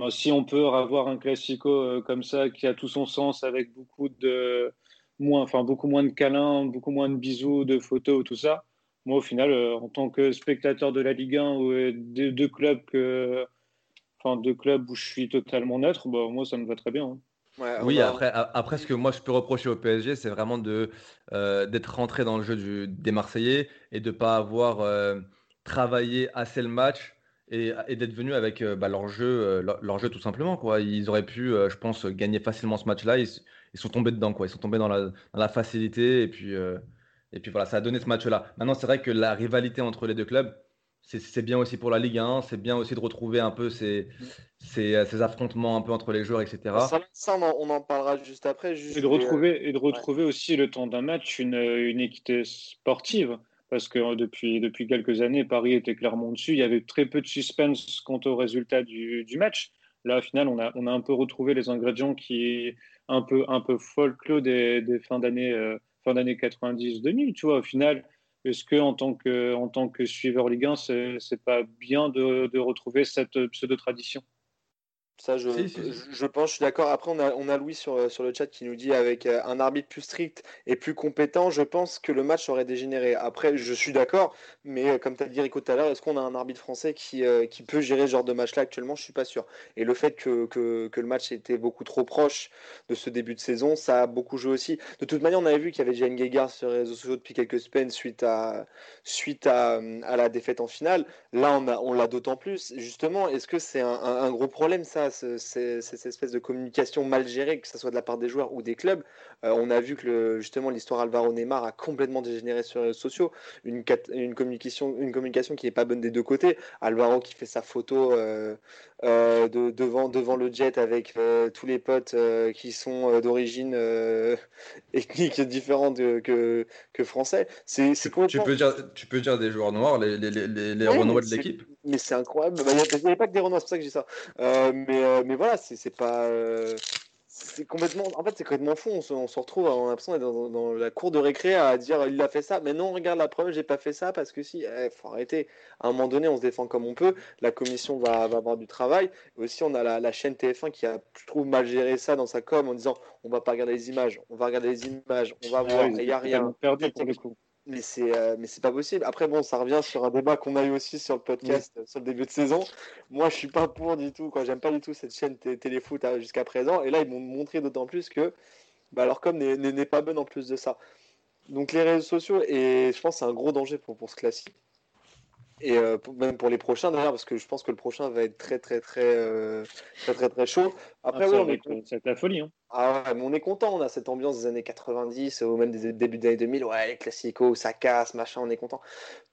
si on peut avoir un classico euh, comme ça qui a tout son sens avec beaucoup de moins, enfin beaucoup moins de câlins, beaucoup moins de bisous, de photos, tout ça. Moi, au final, euh, en tant que spectateur de la Ligue 1 ou des deux clubs enfin, deux clubs où je suis totalement neutre, bah, moi, ça me va très bien. hein. Ouais, Oui, va- après, après, ce que moi je peux reprocher au PSG, c'est vraiment de euh, d'être rentré dans le jeu du- des Marseillais et de ne pas avoir euh, travaillé assez le match et, et d'être venu avec euh, bah, leur jeu, leur, leur jeu tout simplement, quoi. Ils auraient pu, je pense, gagner facilement ce match-là. Ils, sont tombés dedans, quoi. Ils sont tombés dans la, dans la facilité et puis, et puis voilà, ça a donné ce match-là. Maintenant, c'est vrai que la rivalité entre les deux clubs, c'est bien aussi pour la Ligue 1, c'est bien aussi de retrouver un peu ces, ces, euh, ces affrontements un peu entre les joueurs, etc. Ça, ça, on, en, on en parlera juste après. Juste Et de euh, retrouver, et de retrouver aussi le temps d'un match une, une équité sportive. Parce que euh, depuis, depuis quelques années, Paris était clairement dessus. Il y avait très peu de suspense quant au résultat du, du match. Là, au final, on a, on a un peu retrouvé les ingrédients qui un peu, un peu folklore des, des fins d'année euh, fin d'année 90-2000. Tu vois, au final, est-ce que en tant que, en tant que suiveur Ligue 1, c'est pas bien de, de retrouver cette pseudo-tradition? Ça, je, Si, si, si. je, pense, je suis d'accord. Après, on a, on a Louis sur, euh, sur le chat qui nous dit avec euh, un arbitre plus strict et plus compétent, je pense que le match aurait dégénéré. Après, je suis d'accord, mais euh, comme tu as dit Rico tout à l'heure, est-ce qu'on a un arbitre français qui, euh, qui peut gérer ce genre de match-là actuellement? Je suis pas sûr. Et le fait que, que, que le match était beaucoup trop proche de ce début de saison, ça a beaucoup joué aussi. De toute manière, on avait vu qu'il y avait une guéguerre sur les réseaux sociaux depuis quelques semaines suite à, suite à, à la défaite en finale. Là, on, a, on l'a d'autant plus. Justement, est-ce que c'est un, un- un gros problème, ça, cette espèce de communication mal gérée, que ce soit de la part des joueurs ou des clubs Euh, On a vu que le- justement l'histoire Alvaro Neymar a complètement dégénéré sur les réseaux sociaux. Une communication, une communication qui n'est pas bonne des deux côtés. Alvaro qui fait sa photo euh, euh, de- devant, devant le jet avec euh, tous les potes euh, qui sont d'origine ethnique différente que, que français. C'est c'est Tu complètement. peux dire, tu peux dire des joueurs noirs, les, les, les, les- Ouais, Renois de l'équipe. Mais c'est incroyable. Bah, Il n'y avait pas que des Renois, c'est pour ça que je dis ça. Mais, mais voilà, c'est c'est pas. C'est complètement. En fait, c'est complètement fou. On se, on se retrouve, on a l'impression d'être dans, dans la cour de récré à dire il a fait ça. Mais non, regarde la preuve, j'ai pas fait ça parce que si. Il faut arrêter. À un moment donné, on se défend comme on peut. La commission va, va avoir du travail. Aussi, on a la, la chaîne TF1 qui a, je trouve, mal géré ça dans sa com en disant on va pas regarder les images, on va regarder les images, on va voir, ils et il n'y a rien. perdus pour le coup. Mais c'est euh, mais c'est pas possible. Après bon, ça revient sur un débat qu'on a eu aussi sur le podcast euh, sur le début de saison. Moi, je suis pas pour du tout. Quoi, j'aime pas du tout cette chaîne té- téléfoot euh, jusqu'à présent. Et là, ils m'ont montré d'autant plus que bah, leur com n'est- pas bonne en plus de ça. Donc les réseaux sociaux et je pense que c'est un gros danger pour pour ce classique. Et euh, même pour les prochains d'ailleurs, parce que je pense que le prochain va être très très très euh, très très très chaud. Après, Ah, ouais, on est être la folie. Hein. ah ouais, mais on est content, on a cette ambiance des années 90 ou même des débuts des années 2000, ouais, les classicos, ça casse, machin, on est content.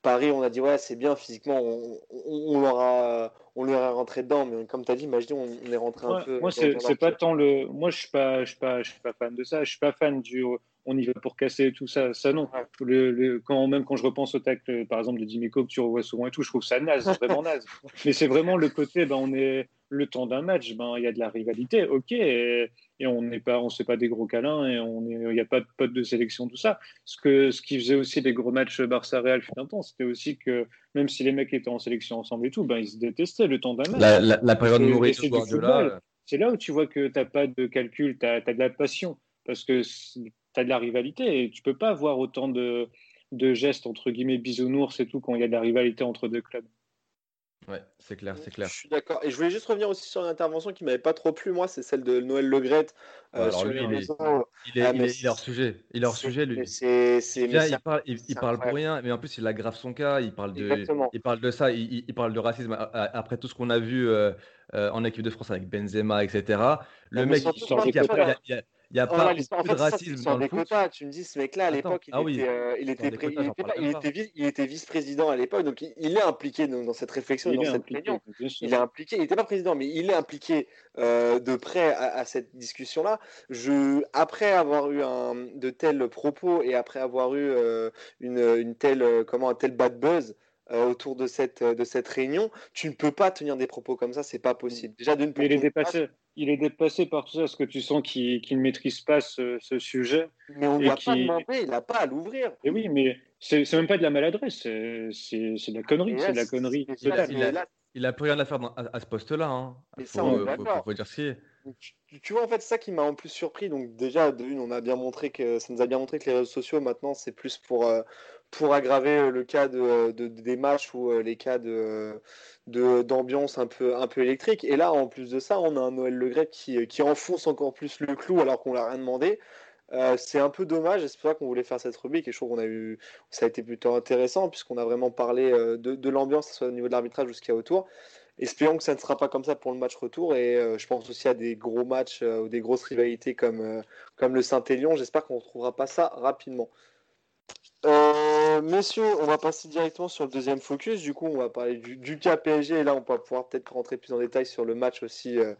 Paris, on a dit, ouais, c'est bien, physiquement, on, on, on leur a, on rentré dedans, mais comme tu as dit, Majdi, on, on est rentré un peu. moi, c'est c'est pas tant le. Moi, je suis pas, je suis pas, je suis pas fan de ça. Je suis pas fan du. On y va pour casser tout ça. Ça non. Ouais. Le, le- quand même quand je repense au tacle, par exemple de Dimico que tu revois souvent et tout, je trouve ça naze, vraiment naze. Mais c'est vraiment le côté. Ben, on est le temps d'un match. Ben, il y a de la rivalité, ok. Et, et on n'est pas, on sait pas des gros câlins et il n'y a pas de potes de sélection, tout ça. Ce que, ce qui faisait aussi des gros matchs Barça Real fut un temps, c'était aussi que même si les mecs étaient en sélection ensemble et tout, ben ils se détestaient le temps d'un match. La, la, la période Mourinho c'est du Guardiola. football. C'est là où tu vois que tu n'as pas de calcul, tu as, de la passion, parce que tu as de la rivalité et tu peux pas avoir autant de, de gestes, entre guillemets, bisounours et tout, quand il y a de la rivalité entre deux clubs. euh, Ouais, c'est clair, c'est clair. Je suis d'accord. Et je voulais juste revenir aussi sur une intervention qui m'avait pas trop plu, moi, c'est celle de Noël Legrette. Ouais, alors sur lui, les il est-. Il est, Ah, il mais est, il est hors sujet. Il est hors sujet, lui. C'est, Il, parle, il, il c'est parle pour rien, mais en plus il aggrave son cas. Il parle de, Exactement. il parle de ça. Il, il- il parle de racisme après tout ce qu'on a vu euh, euh, en équipe de France avec Benzema, etc. Le Non, mais mec, il il n'y a, Oh, pas l'histoire- en de fait, ça, c'est racisme sur dans le foot. quotas. Tu me dis, ce mec-là, à l'époque, il, ah oui. était, euh, il, était pré- quotas, il il vice-président à l'époque, donc il, il est impliqué dans, dans cette réflexion, dans cette réunion. Il est impliqué, il n'était pas président, mais il est impliqué euh, de près à, à cette discussion-là. Je, après avoir eu un, de tels propos et après avoir eu euh, une, une telle, euh, comment, un tel bad buzz euh, autour de cette, de cette réunion, tu ne peux pas tenir des propos comme ça, c'est pas possible. Déjà d'une il est dépassé. Il est dépassé par tout ça, parce que tu sens qu'il ne maîtrise pas ce, ce sujet. mais on a pas demandé, il n'a pas à l'ouvrir. Et oui, mais c'est même pas de la maladresse, c'est c'est- de la connerie, c'est de la connerie Il a- là, Il a plus rien à faire dans- à, à ce poste-là. Hein. Mais Faut, ça, on est euh, faut- d'accord. faut- faut dire ce qui est. Donc, Tu, tu vois, en fait, ça qui m'a en plus surpris. Donc, déjà, de une, on a bien montré que ça nous a bien montré que les réseaux sociaux, maintenant, c'est plus pour, euh, pour aggraver euh, le cas de, de- des matchs ou euh, les cas de, d'ambiance un peu, un peu électrique. Et là, en plus de ça, on a un Noël Le Graët qui, qui enfonce encore plus le clou alors qu'on l'a rien demandé. Euh, c'est un peu dommage, c'est pour ça qu'on voulait faire cette rubrique, et je trouve qu'on a eu, ça a été plutôt intéressant, puisqu'on a vraiment parlé euh, de, de l'ambiance, soit au niveau de l'arbitrage ou ce qu'il y a autour. Espérons que ça ne sera pas comme ça pour le match retour, et euh, je pense aussi à des gros matchs euh, ou des grosses rivalités comme, euh, comme le Saint-Élion. J'espère qu'on ne retrouvera pas ça rapidement. Euh, messieurs, on va passer directement sur le deuxième focus. Du coup, on va parler du, du cas PSG, et là, on va pouvoir peut-être rentrer plus en détail sur le match aussi euh,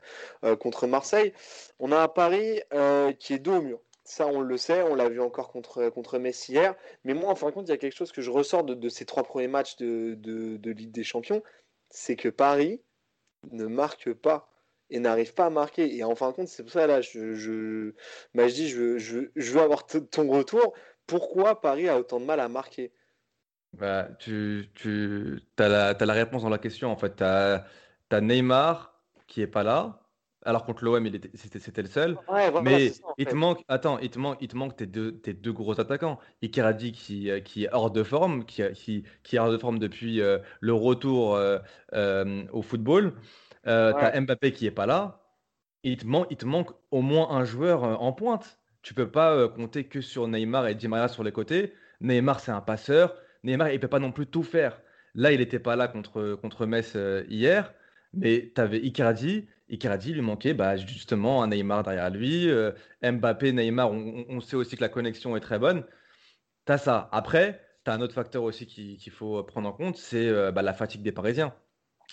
euh, contre Marseille. On a un Paris euh, qui est dos au mur. Ça, on le sait, on l'a vu encore contre, contre hier. Mais moi, en fin de compte, il y a quelque chose que je ressors de, de ces trois premiers matchs de, de, de Ligue des Champions, c'est que Paris ne marque pas et n'arrive pas à marquer. Et en fin de compte, c'est pour ça, là, je, je, bah, je dis, je, veux- avoir ton retour. Pourquoi Paris a autant de mal à marquer? Bah, tu, tu as la, t'as la réponse dans la question. En fait, tu as, Neymar qui est pas là. Alors contre l'OM, il était- c'était le seul. Ouais, voilà, Mais ça, il te manque, attends, il te manque, il te manque tes deux, tes deux gros attaquants. Icardi qui, euh, qui est hors de forme, qui, qui, qui est hors de forme depuis euh, le retour euh, euh, au football. Ouais. T'as Mbappé qui est pas là. Il te manque, il te manque au moins un joueur en pointe. Tu peux pas euh, compter que sur Neymar et Di Maria sur les côtés. Neymar, c'est un passeur. Neymar, il peut pas non plus tout faire. Là, il n'était pas là contre, contre Metz euh, hier, mais tu avais Icardi. Icardi, lui manquait bah, justement un Neymar derrière lui. euh, Mbappé, Neymar, on, sait aussi que la connexion est très bonne. Tu as ça. Après, tu as un autre facteur aussi qui- qu'il faut prendre en compte, c'est bah, la fatigue des Parisiens.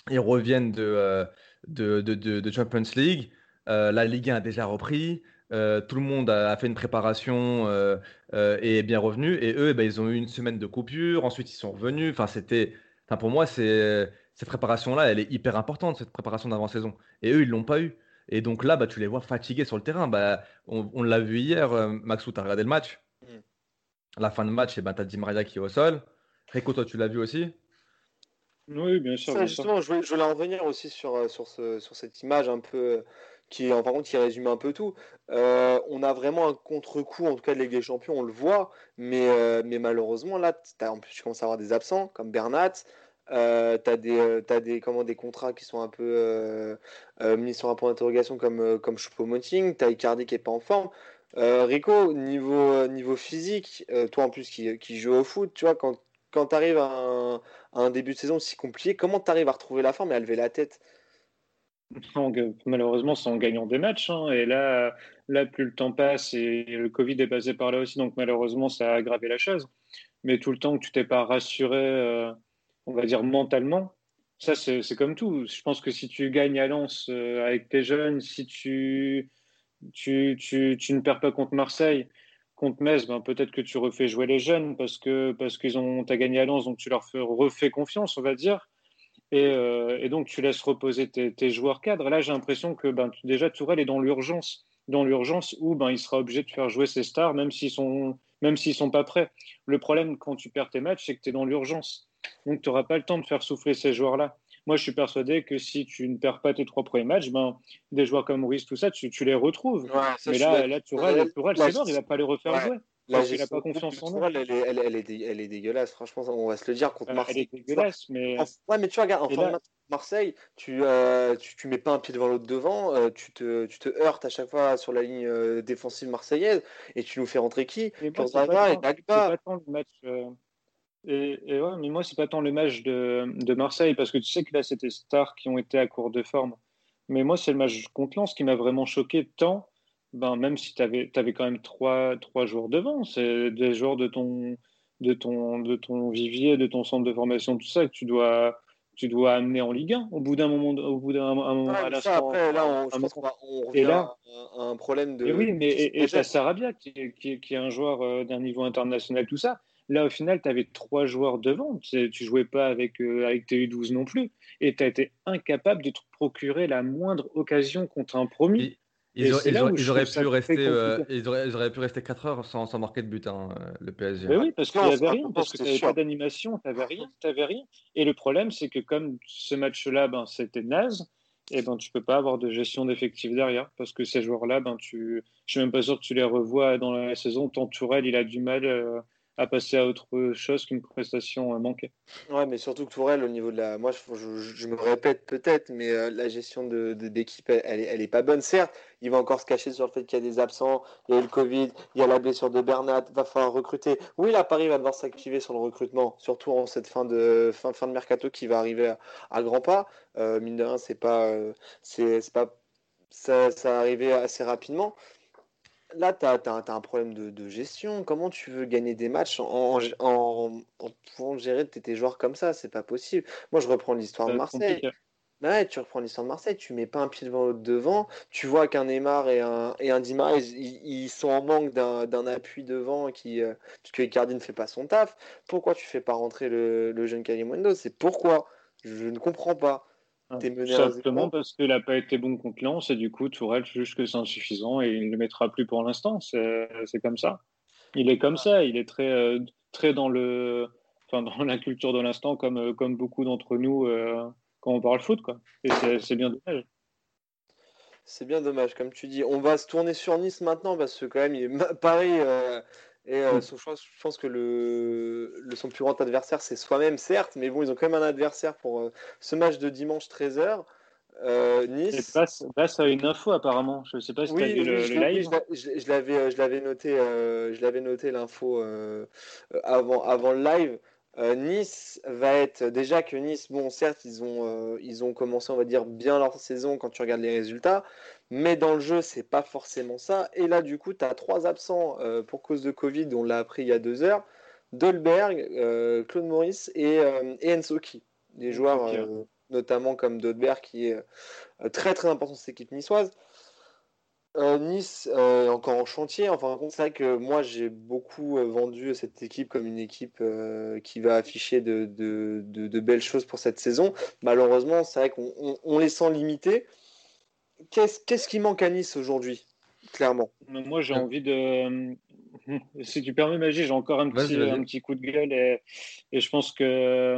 Ils reviennent de, de, de, de- Champions League. La Ligue 1 a déjà repris. Euh, tout le monde a, a fait une préparation euh, euh, et est bien revenu. Et eux, eh ben, ils ont eu une semaine de coupure. Ensuite, ils sont revenus. Enfin, c'était, enfin, pour moi, c'est, cette préparation-là, elle est hyper importante, cette préparation d'avant-saison. Et eux, ils l'ont pas eu. Et donc là, bah, tu les vois fatigués sur le terrain. Bah, on on l'a vu hier. Maxou, tu as regardé le match. Mm. À la fin de match, et ben, tu as Di Maria qui est au sol. Rico, toi, tu l'as vu aussi? Oui, bien sûr. Ça, bien sûr. justement, je voulais, je voulais en revenir aussi sur, sur, ce, sur cette image un peu qui, de compte, qui résume un peu tout. Euh, on a vraiment un contre-coup, en tout cas de Ligue des Champions, on le voit, mais, euh, mais malheureusement, là, t'as- en plus, tu commences à avoir des absents, comme Bernat. Euh, t'as des, euh, t'as des, comment, des contrats qui sont un peu mis sur un point d'interrogation comme, comme Choupo-Moting, t'as Icardi qui est pas en forme. Rico, niveau, niveau physique, toi en plus qui, qui joue au foot, tu vois, quand, quand tu arrives à un, début de saison si compliqué, comment tu arrives à retrouver la forme et à lever la tête? Ga- Malheureusement, en gagnant des matchs. hein. Et là, là, plus le temps passe et le Covid est passé par là aussi, donc malheureusement, ça a aggravé la chose. Mais tout le temps que tu t'es pas rassuré, euh, on va dire mentalement, ça, c'est comme tout. Je pense que si tu gagnes à Lens euh, avec tes jeunes, si tu, tu, tu, tu ne perds pas contre Marseille, contre Metz, ben, peut-être que tu refais jouer les jeunes parce que parce qu'ils ont t'as gagné à Lens, donc tu leur fais, refais confiance, on va dire. Et, euh, et donc, tu laisses reposer tes, tes joueurs cadres. Là, j'ai l'impression que ben, déjà, Tourelle est dans l'urgence. Dans l'urgence où ben, il sera obligé de faire jouer ses stars, même s'ils sont, même s'ils sont pas prêts. Le problème, quand tu perds tes matchs, c'est que tu es dans l'urgence. Donc, tu n'auras pas le temps de faire souffler ces joueurs-là. Moi, je suis persuadé que si tu ne perds pas tes trois premiers matchs, ben, des joueurs comme Ruiz, tout ça, tu, tu les retrouves. ça, Mais là, là Tourelle, Tourelle c'est mort, il va pas les refaire Ouais. jouer. Pas confiance en elle est, elle, elle est, dé- elle est dégueulasse. Franchement, on va se le dire contre Euh, Elle Marseille. est dégueulasse, mais Ouais, mais tu vois, regarde, en fin de Marseille, tu, euh, tu, tu mets pas un pied devant l'autre devant, euh, tu te, tu te heurtes à chaque fois sur la ligne euh, défensive marseillaise et tu nous fais rentrer qui? Et moi, pas et pas tant le match. et, et ouais, mais moi, c'est pas tant le match de, de Marseille, parce que tu sais que là, c'était stars qui ont été à court de forme. Mais moi, c'est le match contre Lens qui m'a vraiment choqué, tant, ben, même si tu avais, quand même trois, trois joueurs devant, c'est des joueurs de ton, de, ton, de ton vivier, de ton centre de formation, tout ça, que tu dois, tu dois amener en Ligue 1 au bout d'un moment, au bout d'un un moment Ouais, à ça, l'instant. après, là, on, je un pense moment. qu'on va- on Et là- à, un problème de. Et oui, mais et, et t'as Sarabia qui, est- qui, est- qui est un joueur euh, d'un niveau international, tout ça. Là, au final, tu avais trois joueurs devant. Tu, tu jouais pas avec, euh, avec tes U12 non plus. Et tu as été incapable de te procurer la moindre occasion contre un promis. Il- Ils, Et auraient, ils auraient- ils pu rester, euh, ils, auraient, ils auraient pu rester 4 heures sans, sans marquer de but, hein, le PSG. Mais oui, parce qu'il n'y avait rien, parce que tu n'avais pas d'animation, tu n'avais rien, t'avais rien. Et le problème, c'est que comme ce match-là, ben, c'était naze, et ben, tu peux pas avoir de gestion d'effectifs derrière, parce que ces joueurs-là, ben, tu... je suis même pas sûr que tu les revois dans la saison, tant Tourelle, il a du mal euh, à passer à autre chose qu'une prestation euh, manquée. Ouais, mais surtout que Tourelle, au niveau de la. Moi, je, me répète peut-être, mais euh, la gestion de, d'équipe, elle, elle elle est pas bonne. Certes, il va encore se cacher sur le fait qu'il y a des absents, il y a le Covid, il y a la blessure de Bernat, va falloir recruter. Oui, là, Paris va devoir s'activer sur le recrutement, surtout en cette fin de, fin, fin de mercato qui va arriver à, à grands pas. Euh, mine de rien, c'est pas. euh, c'est, c'est pas ça, ça va arriver assez rapidement. Là, tu as, un problème de, de gestion. Comment tu veux gagner des matchs en, en, en- en pouvant gérer tes, tes joueurs comme ça? C'est pas possible. Moi, je reprends l'histoire de Marseille. Bah ouais, tu reprends l'histoire de Marseille, tu mets pas un pied devant l'autre devant, tu vois qu'un Neymar et un, et un Di Maria, ils, sont en manque d'un appui devant qui, euh, que Icardi ne fait pas son taf. Pourquoi tu fais pas rentrer le, le jeune Kalimundo? C'est pourquoi? Je ne comprends pas. Mené Simplement zéro. parce qu'il n'a pas été bon contre Lens, et du coup, Tourelle juge que c'est insuffisant, et il ne le mettra plus pour l'instant. C'est comme ça. Il est comme ça, il est très, euh, très dans, le, enfin, dans la culture de l'instant, comme, euh, comme beaucoup d'entre nous euh, quand on parle foot. Quoi. Et c'est c'est bien dommage. C'est bien dommage, comme tu dis. On va se tourner sur Nice maintenant parce que quand même, il est... Paris euh, et euh, son- je pense, que le, le son plus grand adversaire, c'est soi-même, certes, mais bon, ils ont quand même un adversaire pour euh, ce match de dimanche 13h. Euh, nice. passe, passe à une info, apparemment. Je ne sais pas si tu as Oui, vu oui, le, je le l'ai- live. je l'ai- je l'avais, euh, je l'avais noté, je l'avais noté l'info avant, avant le live. Nice va être déjà que Nice, bon, certes, ils ont, ils ont commencé, on va dire, bien leur saison quand tu regardes les résultats, mais dans le jeu, c'est pas forcément ça. Et là, du coup, tu as trois absents euh, pour cause de Covid, on l'a appris il y a deux heures Dolberg, euh, Claude Maurice et, euh, et Ensoki, des joueurs euh, notamment comme Dolberg qui est très très important dans cette équipe niçoise. Nice est encore en chantier. Enfin, c'est vrai que moi j'ai beaucoup vendu cette équipe comme une équipe qui va afficher de, de- de- de belles choses pour cette saison. Malheureusement, c'est vrai qu'on on- on les sent limités. Qu'est-ce qu'est-ce qui manque à Nice aujourd'hui, clairement? Moi, j'ai envie de. Si tu permets, Magie, j'ai encore un petit, un petit coup de gueule et, et je pense que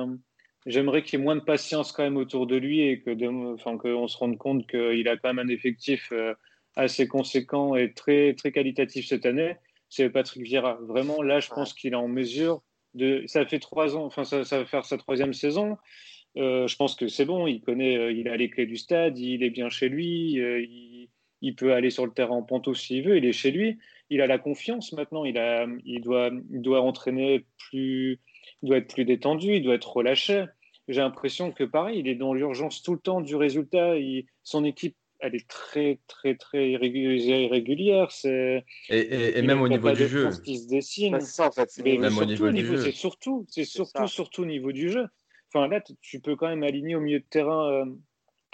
j'aimerais qu'il y ait moins de patience quand même autour de lui et que de... enfin, qu'on se rende compte qu'il a quand même un effectif euh, assez conséquent et très, très qualitatif cette année. C'est Patrick Vieira. Vraiment, là, je pense qu'il est en mesure de. Ça fait trois ans, enfin, ça, ça va faire sa troisième saison. Euh, je pense que c'est bon, il connaît, euh, il a les clés du stade, il est bien chez lui, euh, il, il peut aller sur le terrain en panto s'il veut, il est chez lui, il a la confiance maintenant, il, a, il, doit, il doit entraîner plus, il doit être plus détendu, il doit être relâché. J'ai l'impression que pareil, il est dans l'urgence tout le temps du résultat, il- son équipe, elle est très, très, très irrégu- irrégulière, c'est, Et, et- et il même au niveau du jeu. force qui se dessine. C'est ça en fait. c'est Mais au surtout niveau du niveau- jeu. C'est surtout, c'est surtout, ça. surtout au niveau du jeu. Enfin, là, tu peux quand même aligner au milieu de terrain euh,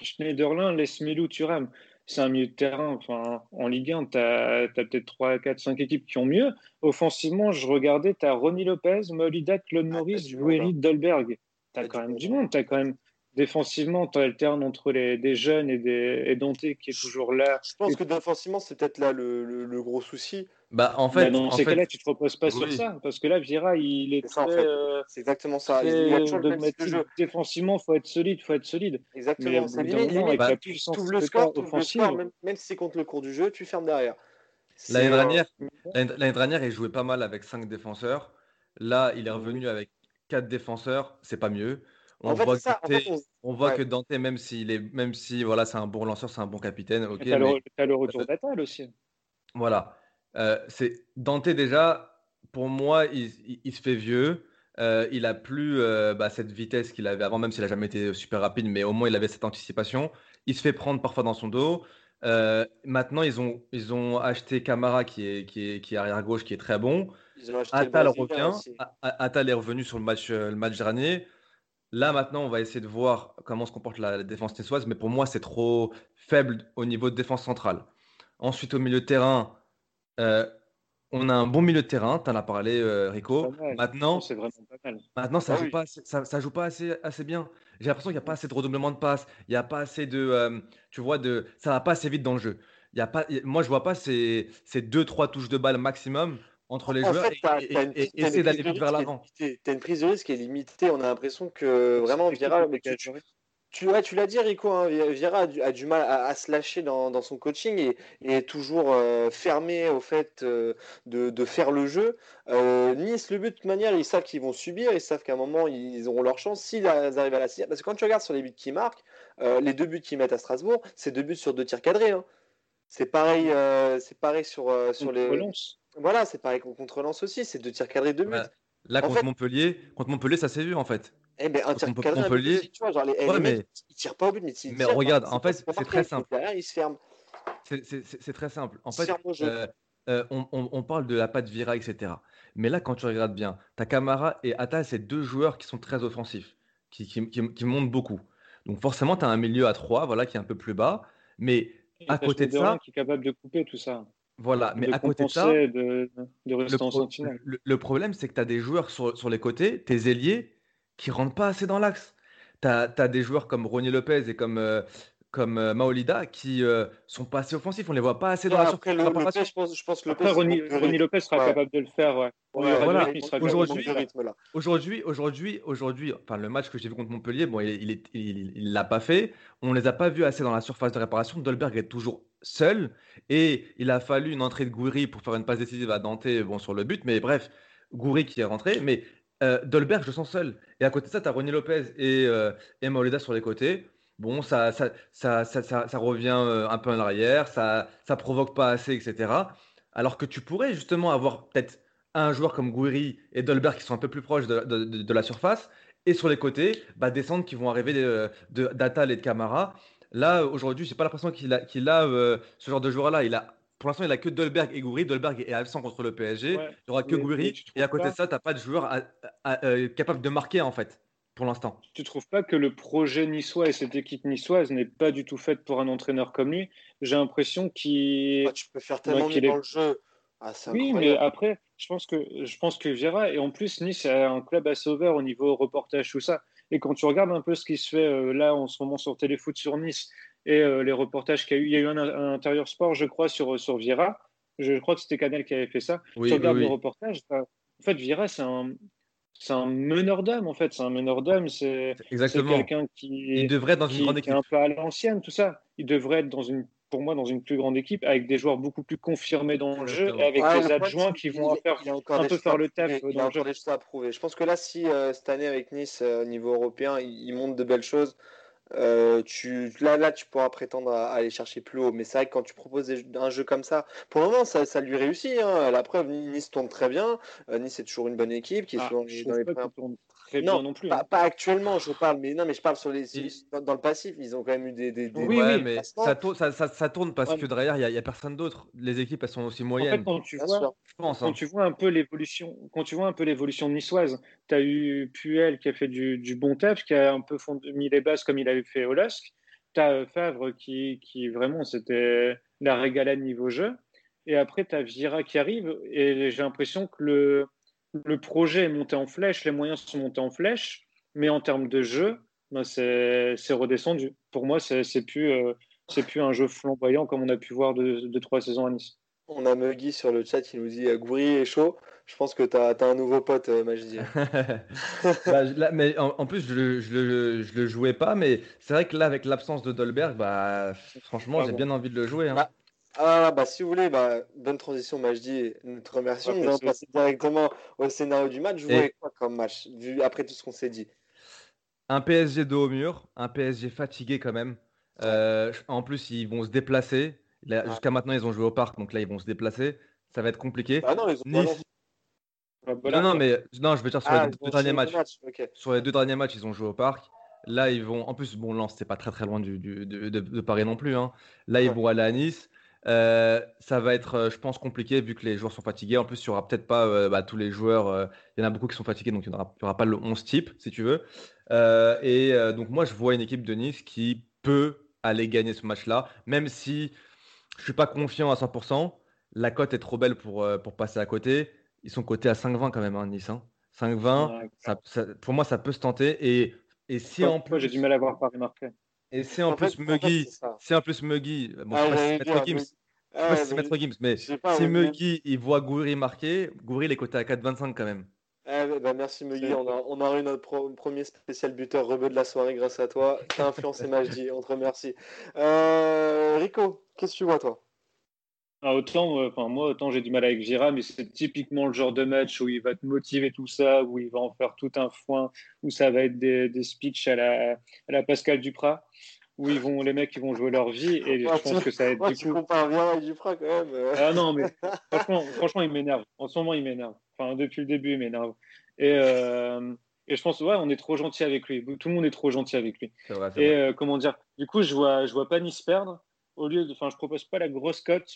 Schneiderlin, Lesmelou, Thuram. C'est un milieu de terrain. Enfin, en Ligue 1, tu as, peut-être 3, 4, 5 équipes qui ont mieux. Offensivement, je regardais, tu as Ronny Lopez, Molida, Claude Ah, Maurice, hein. Dolberg. Tu T'as as du quand même du hein. monde. Tu as quand même défensivement, tu alternes entre les, des jeunes et, des, et Dante qui est toujours là. Je pense que défensivement, c'est peut-être là le, le- le gros souci. Bah, en Bah, fait, dans en ces fait, cas-là, tu te reposes pas sur ça. Parce que là, Vieira, il est C'est ça, en très, fait. euh, C'est exactement ça. Il très y a toujours le même style de jeu. Défensivement, faut être solide, faut être solide. Mais Exactement. bout d'un limite, moment, limite, avec la tu puissance t'ouvres le score, le score, même, même si c'est contre le cours du jeu, tu fermes derrière. L'année euh, dernière, l'année l'année dernière, il jouait pas mal avec 5 défenseurs. Là, il est revenu avec 4 défenseurs. C'est pas mieux. On En fait, voit c'est ça. En Dante- fait, on- On voit Ouais. que Dante, même s'il est, même si voilà, c'est un bon lanceur, c'est un bon capitaine, ok, t'as mais le, retour d'Atal aussi. voilà. Euh, c'est Dante déjà, pour moi, il, il- il se fait vieux. Euh, il a plus euh, bah, cette vitesse qu'il avait avant, même s'il a jamais été super rapide, mais au moins il avait cette anticipation. Il se fait prendre parfois dans son dos. Euh, maintenant, ils ont, ils ont acheté Camara qui est, qui est, qui est arrière gauche, qui est très bon. Atal revient. Atal est revenu sur le match, le match dernier. Là, maintenant, on va essayer de voir comment se comporte la, défense niçoise, mais pour moi, c'est trop faible au niveau de défense centrale. Ensuite, au milieu de terrain, euh, on a un bon milieu de terrain, tu en as parlé, euh, Rico. Maintenant, Non, c'est vraiment pas mal. maintenant ça Ah joue oui. pas assez, ça, ça joue pas assez, assez bien. J'ai l'impression qu'il n'y a pas assez de redoublement de passes, il n'y a pas assez de, euh, tu vois, de, ça va pas assez vite dans le jeu. y a pas, moi, je vois pas ces, ces deux, trois touches de balle maximum entre les En joueurs fait, et, une- et- et essayer d'aller prise de vite vers l'avant. limitée. T'as une prise de risque qui est limitée. On a l'impression que vraiment Vieira, mais tu, tu, tu, ouais, tu l'as dit Rico, hein, Vieira a du, a du mal à, à se lâcher dans, dans son coaching et, et est toujours euh, fermé au fait euh, de, de faire le jeu. Euh, nice, le but, de toute manière, ils savent qu'ils vont subir, ils savent qu'à un moment, ils auront leur chance s'ils arrivent à la saisir. Parce que quand tu regardes sur les buts qu'ils marquent, euh, les deux buts qu'ils mettent à Strasbourg, c'est deux buts sur deux tirs cadrés. hein. C'est pareil, euh, c'est pareil sur, euh, sur les. Relance. Voilà, c'est pareil contre Lens aussi, c'est deux tirs cadrés, deux buts. Ouais. Là, contre fait- Montpellier, contre Montpellier, ça s'est vu en fait. Eh ben, un Contre tir cadré, but Montpellier- tu vois, genre les, eh, Ouais, les mais- mecs, ils tirent pas au but, mais s'ils Mais tirent, regarde, en fait, c'est très simple. Derrière, ils se ferment. C'est- C'est c'est- c'est très simple. En fait, euh, euh, on, on- on parle de la patte Vira, etc. Mais là, quand tu regardes bien, ta Camara et Atta, c'est deux joueurs qui sont très offensifs, qui, qui, qui- qui montent beaucoup. Donc forcément, tu as un milieu à 3, voilà, qui est un peu plus bas. Mais Et à côté de ça, qui est capable de couper tout ça. Voilà, mais à côté de ça, compenser, de, de le, rester en pro- sentinelle. le- le problème, c'est que tu as des joueurs sur, sur les côtés, tes ailiers, qui rentrent pas assez dans l'axe. Tu as, des joueurs comme Ronnie Lopez et comme, euh, comme euh, Maolida qui euh, sont pas assez offensifs. On les voit pas assez dans la Après, surface Lopez, réparation. je pense, je pense que Lopez, Après, rythme. Lopez sera Ouais. capable de le faire. Ouais. Voilà. Aujourd'hui-. Aujourd'hui, aujourd'hui, aujourd'hui, enfin le match que j'ai vu contre Montpellier, bon, il, il, est- il, il l'a pas fait. On les a pas vus assez dans la surface de réparation. Dolberg est toujours seul et il a fallu une entrée de Gouiri pour faire une passe décisive à Dante, bon sur le but. Mais bref, Gouiri qui est rentré, mais euh, Dolberg je le sens seul. Et à côté de ça, tu as Ronnie Lopez et, euh, et Maoleda sur les côtés. Bon, ça, ça, ça, ça, revient euh, un peu en arrière, ça, ça provoque pas assez, etc. Alors que tu pourrais justement avoir peut-être un joueur comme Gouiri et Dolberg qui sont un peu plus proches de, de- de- de la surface, et sur les côtés, bah, des centres qui vont arriver de, de- d'Atal et de Camara. Là, aujourd'hui, j'ai pas l'impression qu'il a, qu'il a euh, ce genre de joueur-là. Il a, pour l'instant, il a que Dolberg et Gouiri. Dolberg est absent contre le PSG. Ouais. Il n'y aura que Gouiri. Et à côté pas de ça, tu n'as pas de joueur à- à- euh, capable de marquer, en fait, pour l'instant. Tu trouves pas que le projet niçois et cette équipe niçoise n'est pas du tout faite pour un entraîneur comme lui? J'ai l'impression qu'il Ah, tu peux faire tellement qu'il mieux est- dans le jeu. Ah, Oui, mais après, je pense que je pense que Vieira et en plus Nice est un club assez ouvert au niveau reportage tout ça. Et quand tu regardes un peu ce qui se fait euh, là en ce moment sur Téléfoot sur Nice et euh, les reportages qu'il y a eu, il y a eu un, un intérieur sport, je crois, sur sur Vieira. Je crois que c'était Canal qui avait fait ça. Oui, tu regardes oui, le oui. reportage, t'as- en fait, Vieira, c'est un c'est un meneur d'âme en fait. C'est un meneur d'âme. C'est quelqu'un qui Il devrait être dans une qui, grande qui est un peu à l'ancienne, tout ça. Il devrait être dans une, pour moi, dans une plus grande équipe avec des joueurs beaucoup plus confirmés dans le jeu et avec Ouais, des adjoints qui vont il- faire il a encore un peu faire le taf. Il dans a le jeu. encore des choses à prouver. Je pense que là, si euh, cette année avec Nice, euh, au niveau européen, il, il monte de belles choses, euh, tu, là, là, tu pourras prétendre à, à aller chercher plus haut. Mais c'est vrai que quand tu proposes des- un jeu comme ça, pour le moment, ça, ça lui réussit. hein. La preuve, Nice tourne très bien. Euh, nice est toujours une bonne équipe qui est Ah, souvent dans les premières très Non, bien non plus. Pas, hein. pas actuellement, je parle, mais non, mais je parle sur les, Et- dans, dans le passif. Ils ont quand même eu des. des, des- Oui, ouais, oui. mais ça, tourne, ça, ça- ça tourne parce Ouais. que derrière, il n'y a, il y a personne d'autre. Les équipes, elles sont aussi En fait, moyennes, quand tu vois, sûr. pense. quand hein. tu vois un peu l'évolution, quand tu vois un peu l'évolution niçoise, tu as eu Puel qui a fait du, du bon taf, qui a un peu fond- mis les bases comme il avait fait au LOSC. Tu as Favre qui, qui vraiment, c'était la régalade niveau jeu. Et après, tu as Vieira qui arrive. Et j'ai l'impression que le, le projet est monté en flèche, les moyens sont montés en flèche. Mais en termes de jeu, ben, c'est redescendu. Pour moi, c'est plus, euh, c'est plus un jeu flamboyant comme on a pu voir de, de trois saisons à Nice. On a Muggy sur le chat qui nous dit euh, Goury est chaud. Je pense que tu as, un nouveau pote, euh, Majdi. Bah, là, mais en, en plus, je le, je, le, je le jouais pas, mais c'est vrai que là, avec l'absence de Dolberg, bah, franchement, j'ai bien envie de le jouer. hein. Bah, Ah, bah si vous voulez, bah, bonne transition, Majdi. Nous te remercions. Allons merci. passer directement au scénario du match. Vous Et- voyez quoi comme match, vu après tout ce qu'on s'est dit? Un PSG dos au mur, un PSG fatigué quand même. Euh, en plus, ils vont se déplacer. Jusqu'à maintenant, ils ont joué au parc, donc là, ils vont se déplacer. Ça va être compliqué. Ah non, ils ont Nice. Non, non, mais non, je veux dire sur Ah, les deux, derniers matchs. match. Sur les deux derniers matchs, ils ont joué au parc. Là, ils vont. En plus, bon, Lens, c'est pas très très loin du, du- de, de- de Paris non plus. hein. Là, ils Ouais. vont aller à Nice. Euh, ça va être, euh, je pense, compliqué vu que les joueurs sont fatigués. En plus, il y aura peut-être pas euh, bah, tous les joueurs. il y en a beaucoup qui sont fatigués, donc il n'y aura, pas le 11 type, si tu veux. Et donc, moi, je vois une équipe de Nice qui peut aller gagner ce match-là, même si je suis pas confiant à 100%. La cote est trop belle pour, pour passer à côté. Ils sont cotés à 5,20 quand même, hein, Nice. hein. 5,20, Ouais. ça- ça- pour moi, ça peut se tenter. Et, et si en plus, j'ai du mal à voir Paris. Et si en, En plus Muggy, c'est en plus Muggy, bon, Ah, c'est Maître Gims, Muggy. Je sais pas si c'est Maître Gims, mais si Muggy il voit Gouiri marquer, Gouiri il est coté à 4,25 quand même. Eh ben, bah, merci Muggy, C'est- on a, on a eu notre pro- premier spécial buteur rebeu de la soirée grâce à toi. T'as influencé Majdi, on te remercie. Euh, Rico, qu'est-ce que tu vois toi? Ah, autant, euh, enfin, moi, autant j'ai du mal avec Gira, mais c'est typiquement le genre de match où il va te motiver tout ça, où il va en faire tout un foin, où ça va être des, des speeches à la, à la Pascal Duprat, où ils vont, les mecs ils vont jouer leur vie, et je pense que ça va être Ouais, du tu coup. compares bien avec Duprat quand même. euh. Ah non, mais franchement, franchement, il m'énerve. En ce moment, il m'énerve. Enfin, depuis le début, il m'énerve. Et, euh, et je pense, ouais, on est trop gentil avec lui. Tout le monde est trop gentil avec lui. Vrai, Et euh, comment dire? Du coup, je vois, je vois pas Nice perdre. Au lieu de, enfin, je propose pas la grosse cote.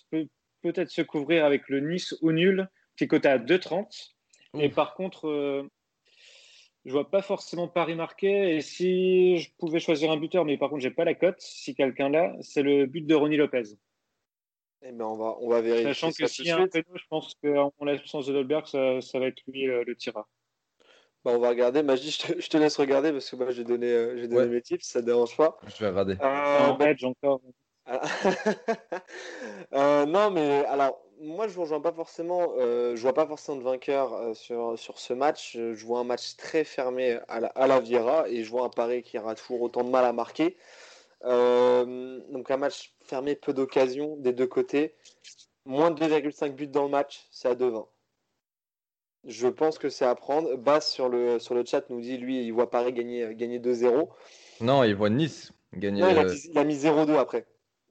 Peut-être se couvrir avec le Nice ou nul, qui est coté à 2,30. Et Ouf. par contre, euh, je vois pas forcément Paris marqué. Et si je pouvais choisir un buteur, mais par contre, j'ai pas la cote. Si quelqu'un l'a, c'est le but de Ronnie Lopez. Eh ben, on va, on va vérifier Sachant que s'il y a un péno, je pense qu'en l'absence de Dolberg, ça, ça va être lui euh, le tireur. Bah, on va regarder. Je te, je te laisse regarder parce que moi j'ai donné, euh, j'ai donné Ouais. mes tips, ça te dérange pas? Je vais regarder. Euh, en bah, edge encore. Ah. Euh, non, mais alors, moi, je ne rejoins pas forcément, euh, je vois pas forcément de vainqueur euh, sur, sur ce match. Euh, Je vois un match très fermé à la, à la Viera et je vois un Paris qui aura toujours autant de mal à marquer. Euh, donc, un match fermé, peu d'occasions des deux côtés. Moins de 2,5 buts dans le match, c'est à 2,20. Je pense que c'est à prendre. Bass sur le, sur le chat nous dit, lui, il voit Paris gagner, gagner 2-0. Non, il voit Nice gagner. Non, il a euh, il a mis 0-2 après.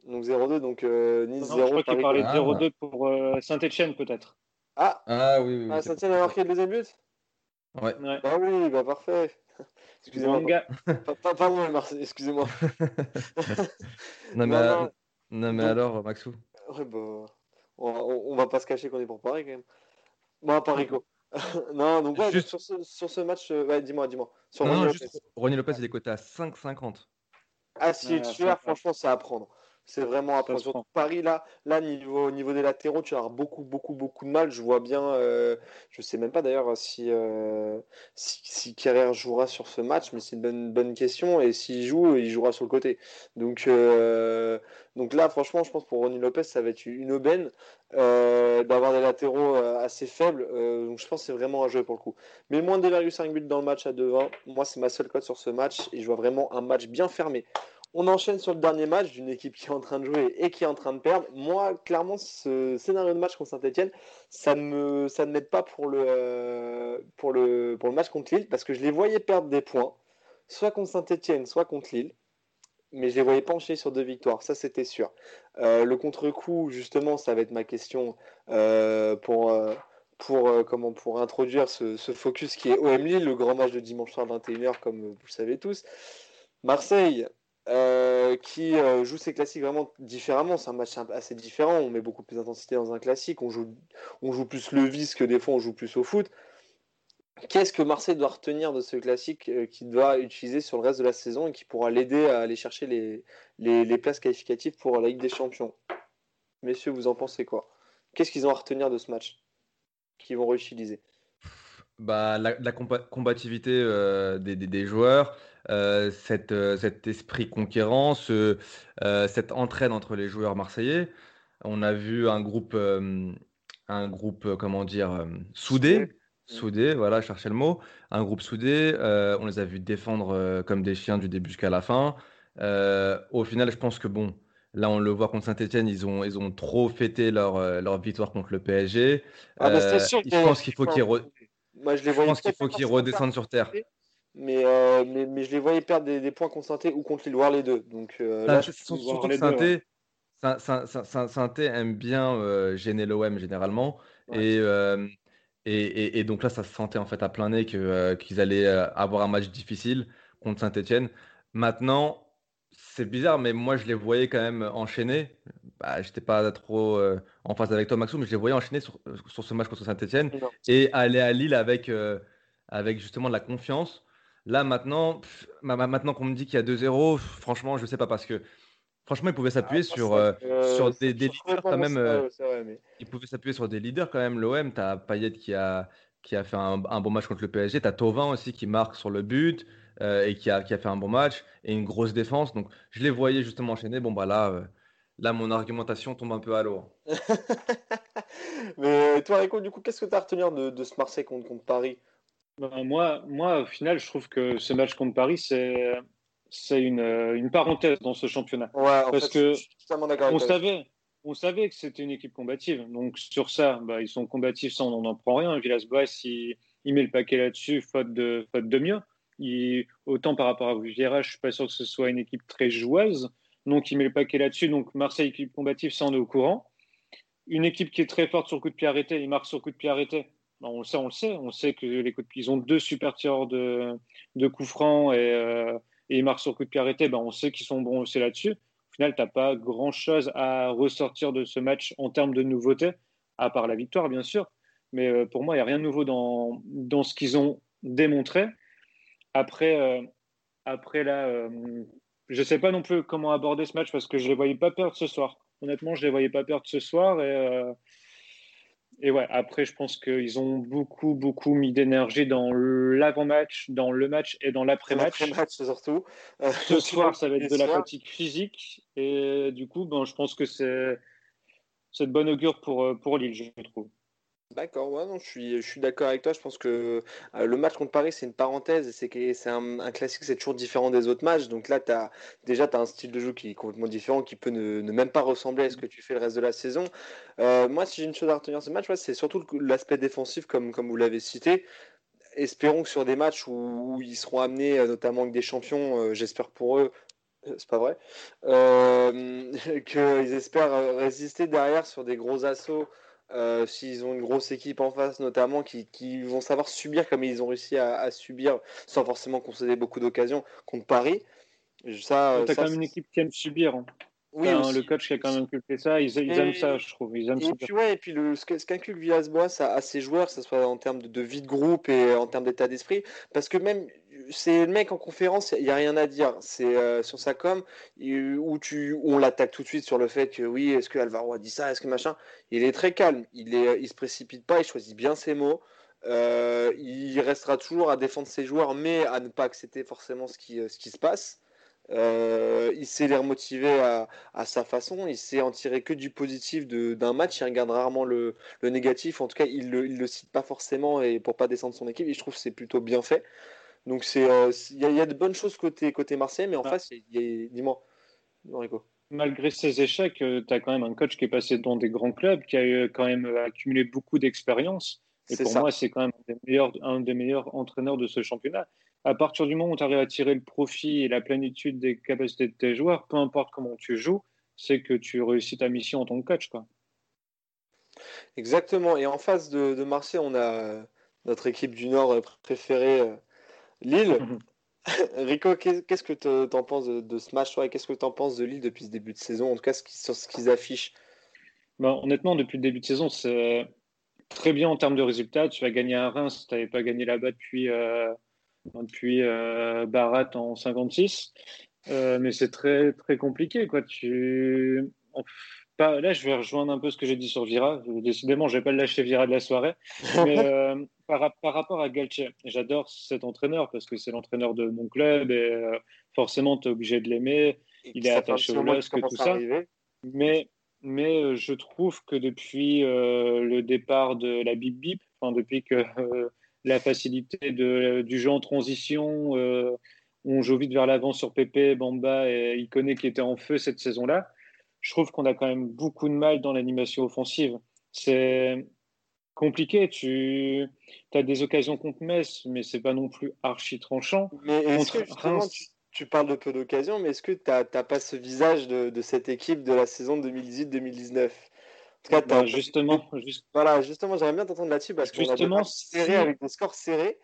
Donc 0-2, donc euh, Nice Non, 0. je crois qu'il parlait de Ah. 0-2 pour euh, Saint-Etienne, peut-être. Ah, Ah oui, oui. oui, ah Saint-Etienne a marqué le deuxième but? Ouais. Ouais. Ah oui, bah parfait. Excusez-moi. Manga. Pas, pas, pas moi, Marseille, excusez-moi. Non, mais, Non, euh, non. non, mais Donc- alors, Maxou? Ouais, bah, on, on- on va pas se cacher qu'on est pour Paris quand même. Bon, à Paris, quoi. non, donc ouais, Juste- sur, ce, sur ce match, euh, ouais, dis-moi, dis-moi. Sur non, Lopez. juste Ronnie Lopez, il est coté à 5,50. Ah, si Ouais, tu ça va. franchement, c'est à prendre. C'est vraiment à prendre. Surtout. Paris, là, là niveau, niveau des latéraux, tu avoir beaucoup, beaucoup, beaucoup de mal. Je vois bien, euh, je sais même pas d'ailleurs si, euh, si, si Carrère jouera sur ce match, mais c'est une bonne, bonne question. Et s'il joue, il jouera sur le côté. Donc, euh, donc là, franchement, je pense pour Ronny Lopez, ça va être une aubaine euh, d'avoir des latéraux assez faibles. Donc, je pense que c'est vraiment un jeu pour le coup. Mais moins de 2,5 buts dans le match à 2-20. Moi, c'est ma seule cote sur ce match. Et je vois vraiment un match bien fermé. On enchaîne sur le dernier match d'une équipe qui est en train de jouer et qui est en train de perdre. Moi, clairement, ce scénario de match contre Saint-Etienne, ça ne m'aide pas pour le, euh, pour, le, match contre Lille parce que je les voyais perdre des points, soit contre Saint-Etienne, soit contre Lille. Mais je les voyais pas enchaîner sur deux victoires, ça c'était sûr. Euh, le contre-coup, justement, ça va être ma question euh, pour, introduire ce, focus qui est OM Lille, le grand match de dimanche soir 21h, comme vous le savez tous. Marseille, euh, qui euh, joue ses classiques vraiment différemment. C'est un match assez différent. On met beaucoup plus d'intensité dans un classique. On joue, on joue plus le vice que des fois on joue plus au foot. Qu'est-ce que Marseille doit retenir de ce classique euh, qu'il doit utiliser sur le reste de la saison et qui pourra l'aider à aller chercher les places qualificatives pour la Ligue des Champions? Messieurs, vous en pensez quoi? Qu'est-ce qu'ils ont à retenir de ce match qu'ils vont réutiliser? Bah, la, combativité euh, des, des- des joueurs, euh, cette, euh, cet esprit conquérant, ce, euh, cette entraide entre les joueurs marseillais. On a vu un groupe, un groupe, comment dire, soudé, soudé, voilà, je cherchais le mot, un groupe soudé. on les a vus défendre comme des chiens du début jusqu'à la fin. Au final, je pense que bon, là, on le voit contre Saint-Etienne, ils ont, ils ont trop fêté leur, leur victoire contre le PSG. Ah, bah, Euh, sûr je pense qu'il faut qu'ils re- Moi, je les je pense qu'il faut qu'ils redescendent sur terre. Mais, euh, mais, mais je les voyais perdre des, des points contre Saint-Étienne ou contre voir les deux. Donc euh, Saint- là, je surtout les que Saint- Saint- Saint- Saint- aime bien euh, gêner l'OM généralement. Ouais. Et, et, et- et donc là, ça se sentait en fait à plein nez qu'ils allaient avoir un match difficile contre Saint-Etienne. Maintenant, c'est bizarre, mais moi, je les voyais quand même enchaîner. Bah, j'étais pas trop euh, en phase avec toi, Maxou, mais je les voyais enchaîner sur, sur ce match contre Saint-Etienne et aller à Lille avec, euh, avec justement de la confiance. Là, maintenant, pff, maintenant qu'on me dit qu'il y a 2-0, franchement, je sais pas parce que franchement, ils pouvaient s'appuyer Ah, sur, euh, sur des, leaders quand même. vrai, mais- ils pouvaient s'appuyer sur des leaders quand même. L'OM, tu as Payet qui a, qui a fait un, un bon match contre le PSG. Tu as Tovin aussi qui marque sur le but euh, et qui a, qui a fait un bon match et une grosse défense. Donc je les voyais justement enchaîner. Bon, bah là, euh, Là, mon argumentation tombe un peu à l'eau. Mais toi, Rico, du coup, qu'est-ce que tu as à retenir de, de ce Marseille contre, contre Paris? Ben, moi, moi, au final, je trouve que ce match contre Paris, c'est c'est une, euh, une parenthèse dans ce championnat. Ouais, en Parce fait, que je suis On savait, on savait que c'était une équipe combative. Donc sur ça, bah, ils sont combatifs, ça on n'en prend rien. Villas-Boas, il, il met le paquet là-dessus, faute de, faute de mieux. Autant par rapport à Vieira, je suis pas sûr que ce soit une équipe très joueuse. Donc il met le paquet là-dessus. Donc Marseille, équipe combative, ça on est au courant. Une équipe qui est très forte sur coup de pied arrêté, il marque sur coup de pied arrêté. Bah, on le sait, on le sait. On sait que les coups de pied, ils ont deux super tireurs de, de coups francs et, euh, et ils marquent sur coup de pied arrêté. Bah, on sait qu'ils sont bons aussi là-dessus. Au final, tu n'as pas grand-chose à ressortir de ce match en termes de nouveautés, à part la victoire, bien sûr. Mais euh, pour moi, il n'y a rien de nouveau dans, dans ce qu'ils ont démontré. Après, euh, après là, euh, je ne sais pas non plus comment aborder ce match parce que je ne les voyais pas perdre ce soir. Honnêtement, je ne les voyais pas perdre ce soir. Et, euh, et ouais, après, je pense qu'ils ont beaucoup, beaucoup mis d'énergie dans l'avant-match, dans le match et dans l'après-match. Après-match, surtout. Euh, Ce soir, ça va être de la fatigue physique. Et du coup, ben, je pense que c'est de bonne augure pour, pour Lille, je trouve. D'accord, ouais, non, je suis, je suis d'accord avec toi. Je pense que euh, le match contre Paris, c'est une parenthèse. C'est c'est un, classique, c'est toujours différent des autres matchs. Donc là, as, déjà, tu as un style de jeu qui est complètement différent, qui peut ne, même pas ressembler à ce que tu fais le reste de la saison. Euh, moi, si j'ai une chose à retenir de ce match, c'est surtout l'aspect défensif, comme, comme vous l'avez cité. Espérons que sur des matchs où, ils seront amenés, euh, notamment avec des champions, j'espère pour eux, c'est pas vrai, qu'ils espèrent résister derrière sur des gros assauts. Euh, s'ils ont une grosse équipe en face, notamment, qui, qui vont savoir subir comme ils ont réussi à, à subir sans forcément concéder beaucoup d'occasions contre Paris. Ça, Tu as ça, quand même une équipe qui aime subir. hein. oui, T'as, le coach qui a quand même inculqué ça. Ils, ils Et- aiment ça, je trouve. Ils aiment Et puis, ouais, et puis le, ce que- ce qu'inculque Villas-Boas à, à ses joueurs, que ce soit en termes de, de vie de groupe et en termes d'état d'esprit, parce que même c'est le mec en conférence, il n'y a rien à dire. C'est euh, sur sa com où, on l'attaque tout de suite sur le fait que oui, est-ce que Alvaro a dit ça, est-ce que machin. Il est très calme, il il se précipite pas, il choisit bien ses mots. Euh, il restera toujours à défendre ses joueurs, mais à ne pas accepter forcément ce qui, qui se passe. Euh, il sait les remotiver à, sa façon, il sait en tirer que du positif d'un match, il regarde rarement le, négatif, en tout cas il il le cite pas forcément et pour pas descendre son équipe, et je trouve que c'est plutôt bien fait. Donc c'est euh, il y, a- il y a de bonnes choses côté, côté Marseille, mais en Ah. face, il y a- dis-moi. Malgré ses échecs, tu as quand même un coach qui est passé dans des grands clubs, qui a eu quand même euh, accumulé beaucoup d'expérience. Et C'est pour ça. moi, c'est quand même un des, meilleurs, un des meilleurs entraîneurs de ce championnat. À partir du moment où tu arrives à tirer le profit et la plénitude des capacités de tes joueurs, peu importe comment tu joues, c'est que tu réussis ta mission en tant que coach. Quoi. Exactement. Et en face de, de Marseille, on a euh, notre équipe du Nord euh, préférée, euh, Lille. Rico, qu'est- qu'est-ce que te- t'en penses de, de ce match et qu'est-ce que t'en penses de Lille depuis ce début de saison, en tout cas ce sur ce qu'ils affichent? Ben, honnêtement, depuis le début de saison, c'est très bien en termes de résultats. Tu vas gagner à Reims, tu n'avais pas gagné là-bas depuis, euh, depuis euh, Barat en 56. Euh, mais c'est très, très compliqué. Quoi. Tu... en- Pas... Là, je vais rejoindre un peu ce que j'ai dit sur Vira. Décidément, je ne vais pas le lâcher Vira de la soirée. Mais euh, par, par rapport à Galtier, j'adore cet entraîneur parce que c'est l'entraîneur de mon club et euh, forcément, tu es obligé de l'aimer. Il est attaché au LOSC, tout ça. arriver. Mais, mais euh, je trouve que depuis euh, le départ de la Bip Bip, enfin, depuis que la facilité de, du jeu en transition, on joue vite vers l'avant sur Pépé, Bamba et Iconé qui étaient en feu cette saison-là, je trouve qu'on a quand même beaucoup de mal dans l'animation offensive. C'est compliqué. Tu as des occasions contre Metz, mais c'est pas non plus archi tranchant. Mais est-ce Contre que justement, Reims. tu, tu parles de peu d'occasions, mais est-ce que tu n'as pas ce visage de, de cette équipe de la saison 2018-2019? En tout cas, t'as- Ben, justement, juste- Voilà, justement, j'aimerais bien t'entendre là-dessus parce qu'on a Justement, si- avec des scores serrés,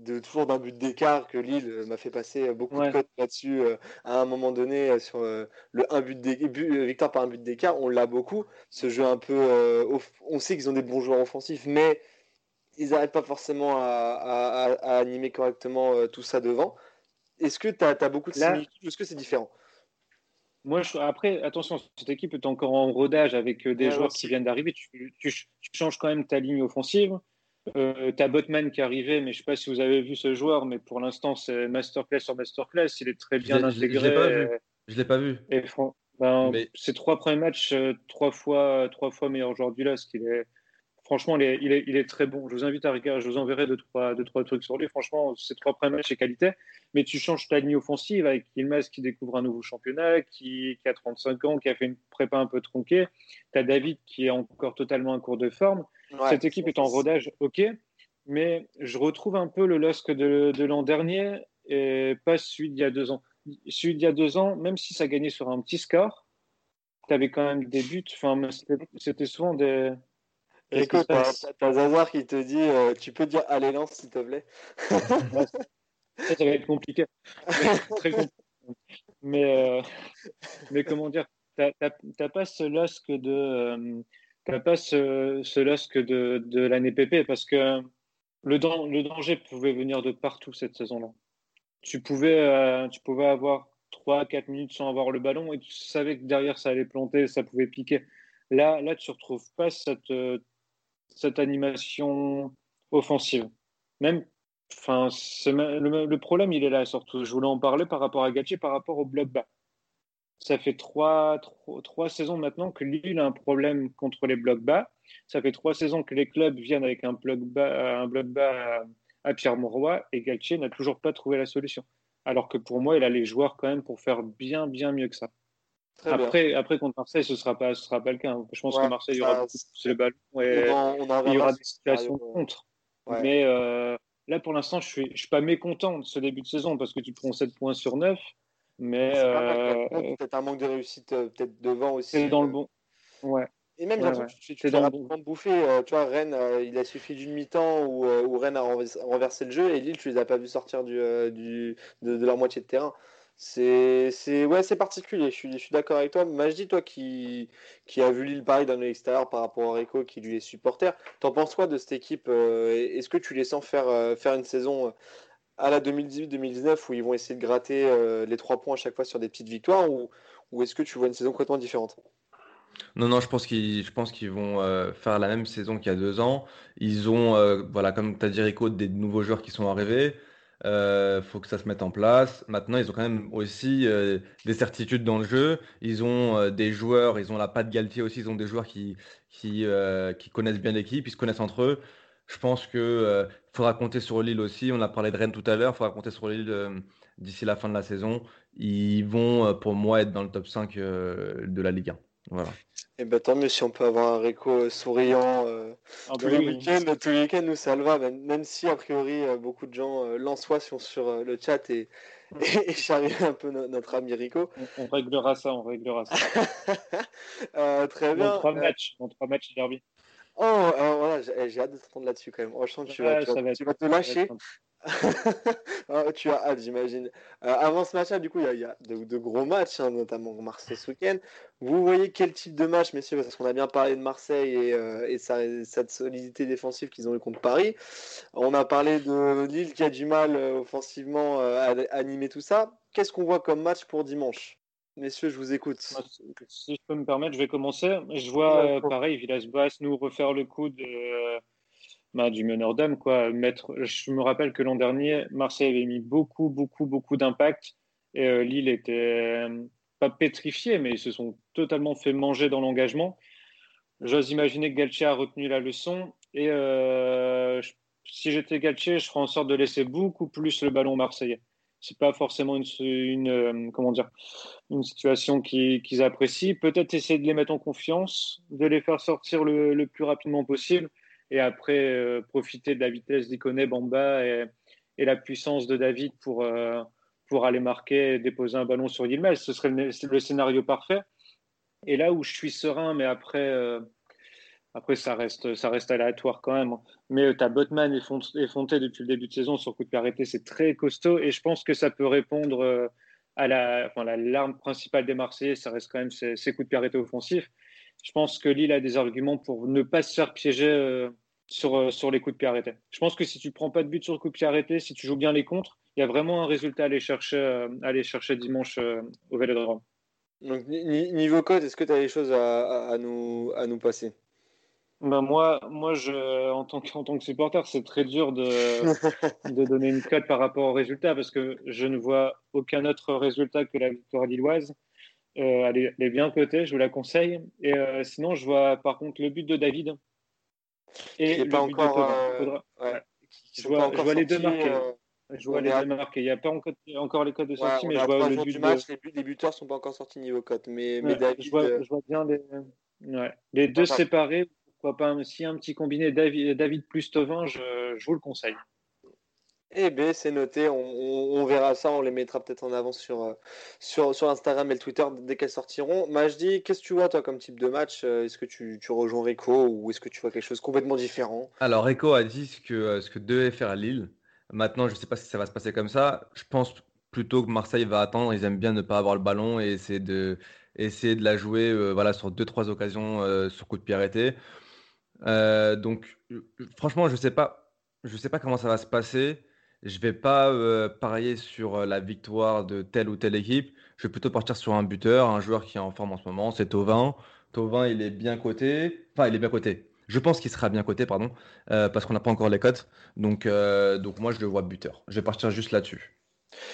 de toujours d'un but d'écart que Lille euh, m'a fait passer euh, beaucoup Ouais. de cotes là-dessus euh, à un moment donné sur euh, le un but victoire par un but d'écart, on l'a beaucoup. Ce jeu un peu, euh, on sait qu'ils ont des bons joueurs offensifs, mais ils n'arrivent pas forcément à, à- à- à animer correctement tout ça devant. Est-ce que tu as, beaucoup de similitudes ou est-ce que c'est différent? Moi, je- après, attention, cette équipe est encore en rodage avec des Ouais, joueurs qui viennent d'arriver. Tu, tu- tu changes quand même ta ligne offensive. Euh, tu as Botman qui est arrivé, mais je ne sais pas si vous avez vu ce joueur, mais pour l'instant, c'est masterclass sur masterclass. Il est très bien l'ai- je intégré. l'ai pas vu. et- et Ben, Mais- Ces trois premiers matchs, euh, trois fois, trois fois meilleur joueur du LOSC. Il est, franchement, il est, il, est, il est très bon. Je vous invite à regarder, je vous enverrai deux, trois, deux, trois trucs sur lui. Franchement, ces trois premiers matchs, c'est qualité. Mais tu changes ta ligne offensive avec Ilmaz qui découvre un nouveau championnat, qui, qui a 35 ans, qui a fait une prépa un peu tronquée. Tu as David qui est encore totalement en cours de forme. Ouais, Cette équipe est en rodage, ok, mais je retrouve un peu le LOSC de, de l'an dernier et pas celui d'il y a deux ans. Celui d'il y a deux ans, même si ça gagnait sur un petit score, tu avais quand même des buts. Enfin, c'était souvent des. Se t'as Zazar qui te dit euh, Tu peux dire Allez, lance, s'il te plaît? Ça, ça va être compliqué. Très compliqué. Mais, euh, mais comment dire, t'as pas ce LOSC de, euh, pas ce, ce LOSC de, de l'année PP parce que le, dan- le danger pouvait venir de partout cette saison-là. Tu pouvais, euh, tu pouvais avoir 3-4 minutes sans avoir le ballon et tu savais que derrière ça allait planter, ça pouvait piquer. Là, là tu retrouves pas cette, cette animation offensive. Même Enfin, le, problème, il est là surtout. Je voulais en parler par rapport à Gatché, par rapport au bloc bas. Ça fait trois, saisons maintenant que Lille a un problème contre les blocs bas. Ça fait trois saisons que les clubs viennent avec un bloc bas, à Pierre Mauroy et Galtier n'a toujours pas trouvé la solution. Alors que pour moi, il a les joueurs quand même pour faire bien, bien mieux que ça. Très bien. Après, après, contre Marseille, ce ne sera, pas, ce sera pas le cas. hein. Je pense Ouais, que Marseille, il y aura beaucoup plus le ballon et on en, on en il y aura des situations scénario, contre. ouais. Mais euh, là, pour l'instant, je suis, je suis pas mécontent de ce début de saison parce que tu prends 7 points sur 9. Mais euh, peut-être un manque de réussite, euh, peut-être devant aussi. c'est dans le euh, bon. Ouais. Et même, Ouais, tu, tu fais dans le rapidement bouffer. euh, tu vois, Rennes, euh, il a suffi d'une mi-temps où, euh, où Rennes a renvers- renversé le jeu et Lille, tu les as pas vus sortir du, euh, du, de, de leur moitié de terrain. C'est, ouais, particulier. Je suis, d'accord avec toi. Majdi, toi qui, qui a vu Lille Paris d'un extérieur par rapport à Rico, qui lui est supporter, t'en penses quoi de cette équipe euh, Est-ce que tu les sens faire, euh, une saison euh, à la 2018-2019 où ils vont essayer de gratter les trois points à chaque fois sur des petites victoires ou, ou est-ce que tu vois une saison complètement différente? Non, non, je pense qu'ils, vont faire la même saison qu'il y a deux ans. Ils ont, voilà, comme tu as dit, Rico, des nouveaux joueurs qui sont arrivés. Euh, faut que ça se mette en place. Maintenant, ils ont quand même aussi euh, des certitudes dans le jeu. Ils ont euh, des joueurs, ils ont la patte Galtier aussi. Ils ont des joueurs qui, qui, euh, qui connaissent bien l'équipe, ils se connaissent entre eux. Je pense euh, faudra compter sur Lille aussi. On a parlé de Rennes tout à l'heure. Il faudra compter sur Lille d'ici la fin de la saison. Ils vont, pour moi, être dans le top 5 euh, de la Ligue 1. Voilà. Et ben tant mieux si on peut avoir un Rico souriant euh, Ah, tous les oui, week-ends. Tous les week-ends, nous, ça le va. Même, même si, a priori, euh, beaucoup de gens euh, l'ensoient sur, sur euh, le chat et, et, charrient un peu no- notre ami Rico. on, on réglera ça, on réglera ça. Euh, très bien. Dans trois Euh, matchs, dans trois matchs derby. oh, euh, voilà, j'ai j'ai hâte de t'entendre là-dessus quand même. Oh, je sens que tu vas, Ouais, tu vas- ça va tu être- vas te lâcher. Ah, tu as hâte, j'imagine. Euh, avant ce match-là, du coup, il y a, il y a de, de gros matchs, hein, notamment Marseille ce week-end. Vous voyez quel type de match, messieurs, parce qu'on a bien parlé de Marseille et, euh, et sa, cette solidité défensive qu'ils ont eu contre Paris. On a parlé de Lille qui a du mal euh, offensivement euh, à, à animer tout ça. Qu'est-ce qu'on voit comme match pour dimanche? Messieurs, je vous écoute. Si je peux me permettre, je vais commencer. Je vois, pareil, Villas-Boas nous refaire le coup de, bah, du meneur d'homme. Quoi. Mettre, je me rappelle que l'an dernier, Marseille avait mis beaucoup, beaucoup, beaucoup d'impact. Et euh, Lille était euh, pas pétrifié, mais ils se sont totalement fait manger dans l'engagement. J'ose imaginer que Galtier a retenu la leçon. Et euh, si j'étais Galtier, je ferais en sorte de laisser beaucoup plus le ballon marseillais. C'est pas forcément une, euh, comment dire, une situation qui- qu'ils apprécient. Peut-être essayer de les mettre en confiance, de les faire sortir le, le plus rapidement possible et après euh, profiter de la vitesse d'Ikoné, Bamba et, et la puissance de David pour, euh, pour aller marquer et déposer un ballon sur Yilmaz. Ce serait le, scénario parfait. Et là où je suis serein, mais après, euh, après ça, reste, ça reste aléatoire quand même. Mais tu as Botman effont- effronté depuis le début de saison sur coup de pied arrêté, c'est très costaud et je pense que ça peut répondre euh, à la, enfin, la l'arme principale des Marseillais, ça reste quand même ces coups de pied arrêtés offensifs. Je pense que Lille a des arguments pour ne pas se faire piéger euh, sur, euh, sur les coups de pied arrêtés. Je pense que si tu prends pas de but sur le coup de pied arrêté, si tu joues bien les contres, il y a vraiment un résultat à aller chercher, euh, à aller chercher dimanche au Vélodrome. Donc, ni- ni- niveau code, est-ce que tu as des choses à, à- à nous, à nous passer? Ben moi, moi je, en, tant que, en tant que supporter, c'est très dur de, de donner une cote par rapport au résultat parce que je ne vois aucun autre résultat que la victoire lilloise. Euh, elle, est, elle est bien cotée, je vous la conseille. Et euh, sinon, je vois par contre le but de David. Et Qui est le pas but encore, de Thauvin. euh, Faudra- ouais, ouais. qui Je vois- pas je les deux marqués. euh, Je vois les à- deux marqués. Il n'y a pas encore, les codes de sortie, mais je vois le but du de. match, les, buts- les buteurs sont pas encore sortis niveau cote, mais, mais Ouais, David, je, vois, euh, je vois bien les, ouais. les deux séparés. Pourquoi pas aussi un petit combiné David, David plus Tovin, je, je vous le conseille. Eh bien, c'est noté, on, verra ça, on les mettra peut-être en avant sur, euh, Instagram et Twitter dès qu'elles sortiront. Majdi, qu'est-ce que tu vois toi comme type de match? Euh, Est-ce que tu, rejoins Rico ou est-ce que tu vois quelque chose complètement différent? Alors, Echo a dit ce que, euh, ce que devait faire Lille. Maintenant, je ne sais pas si ça va se passer comme ça. Je pense plutôt que Marseille va attendre. Ils aiment bien ne pas avoir le ballon et essayer de, la jouer voilà, sur deux, trois occasions sur coup de pied arrêté. Donc, franchement, je sais pas, je sais pas comment ça va se passer. Je vais pas parier sur la victoire de telle ou telle équipe. Je vais plutôt partir sur un buteur, un joueur qui est en forme en ce moment, c'est Thauvin. Thauvin, il est bien coté. Enfin, il est bien coté. Je pense qu'il sera bien coté, pardon, parce qu'on n'a pas encore les cotes. Donc, donc moi, je le vois buteur. Je vais partir juste là-dessus.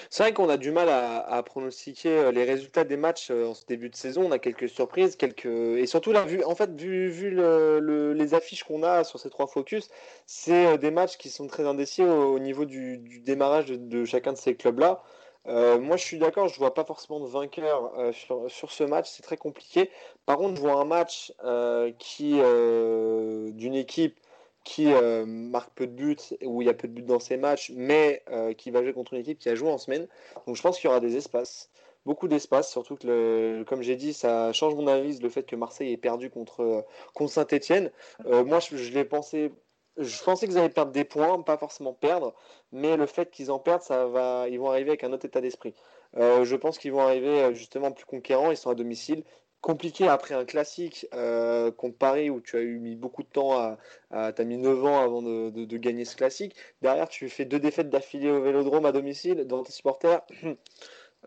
C'est vrai qu'on a du mal à, pronostiquer euh, les résultats des matchs euh, en ce début de saison. On a quelques surprises, quelques et surtout là, vu en fait, vu, vu le- le- les affiches qu'on a sur ces trois focus, c'est euh, des matchs qui sont très indécis au, au niveau du, démarrage de, chacun de ces clubs-là. Moi, je suis d'accord, je vois pas forcément de vainqueur sur, ce match, c'est très compliqué. Par contre, je vois un match qui d'une équipe qui euh, marque peu de buts, où il y a peu de buts dans ces matchs, mais euh, qui va jouer contre une équipe qui a joué en semaine. Donc je pense qu'il y aura des espaces, beaucoup d'espace, surtout que, le, comme j'ai dit, ça change mon analyse, le fait que Marseille ait perdu contre, contre Saint-Etienne. moi, je, l'ai pensé, je pensais qu'ils allaient perdre des points, pas forcément perdre, mais le fait qu'ils en perdent, ça va, ils vont arriver avec un autre état d'esprit. Euh, je pense qu'ils vont arriver euh, justement plus conquérants, ils sont à domicile. Compliqué après un classique euh, contre Paris où tu as eu mis beaucoup de temps à, à t'as mis 9 ans avant de, de- de gagner ce classique. Derrière, tu fais deux défaites d'affilée au Vélodrome à domicile devant tes supporters. Euh,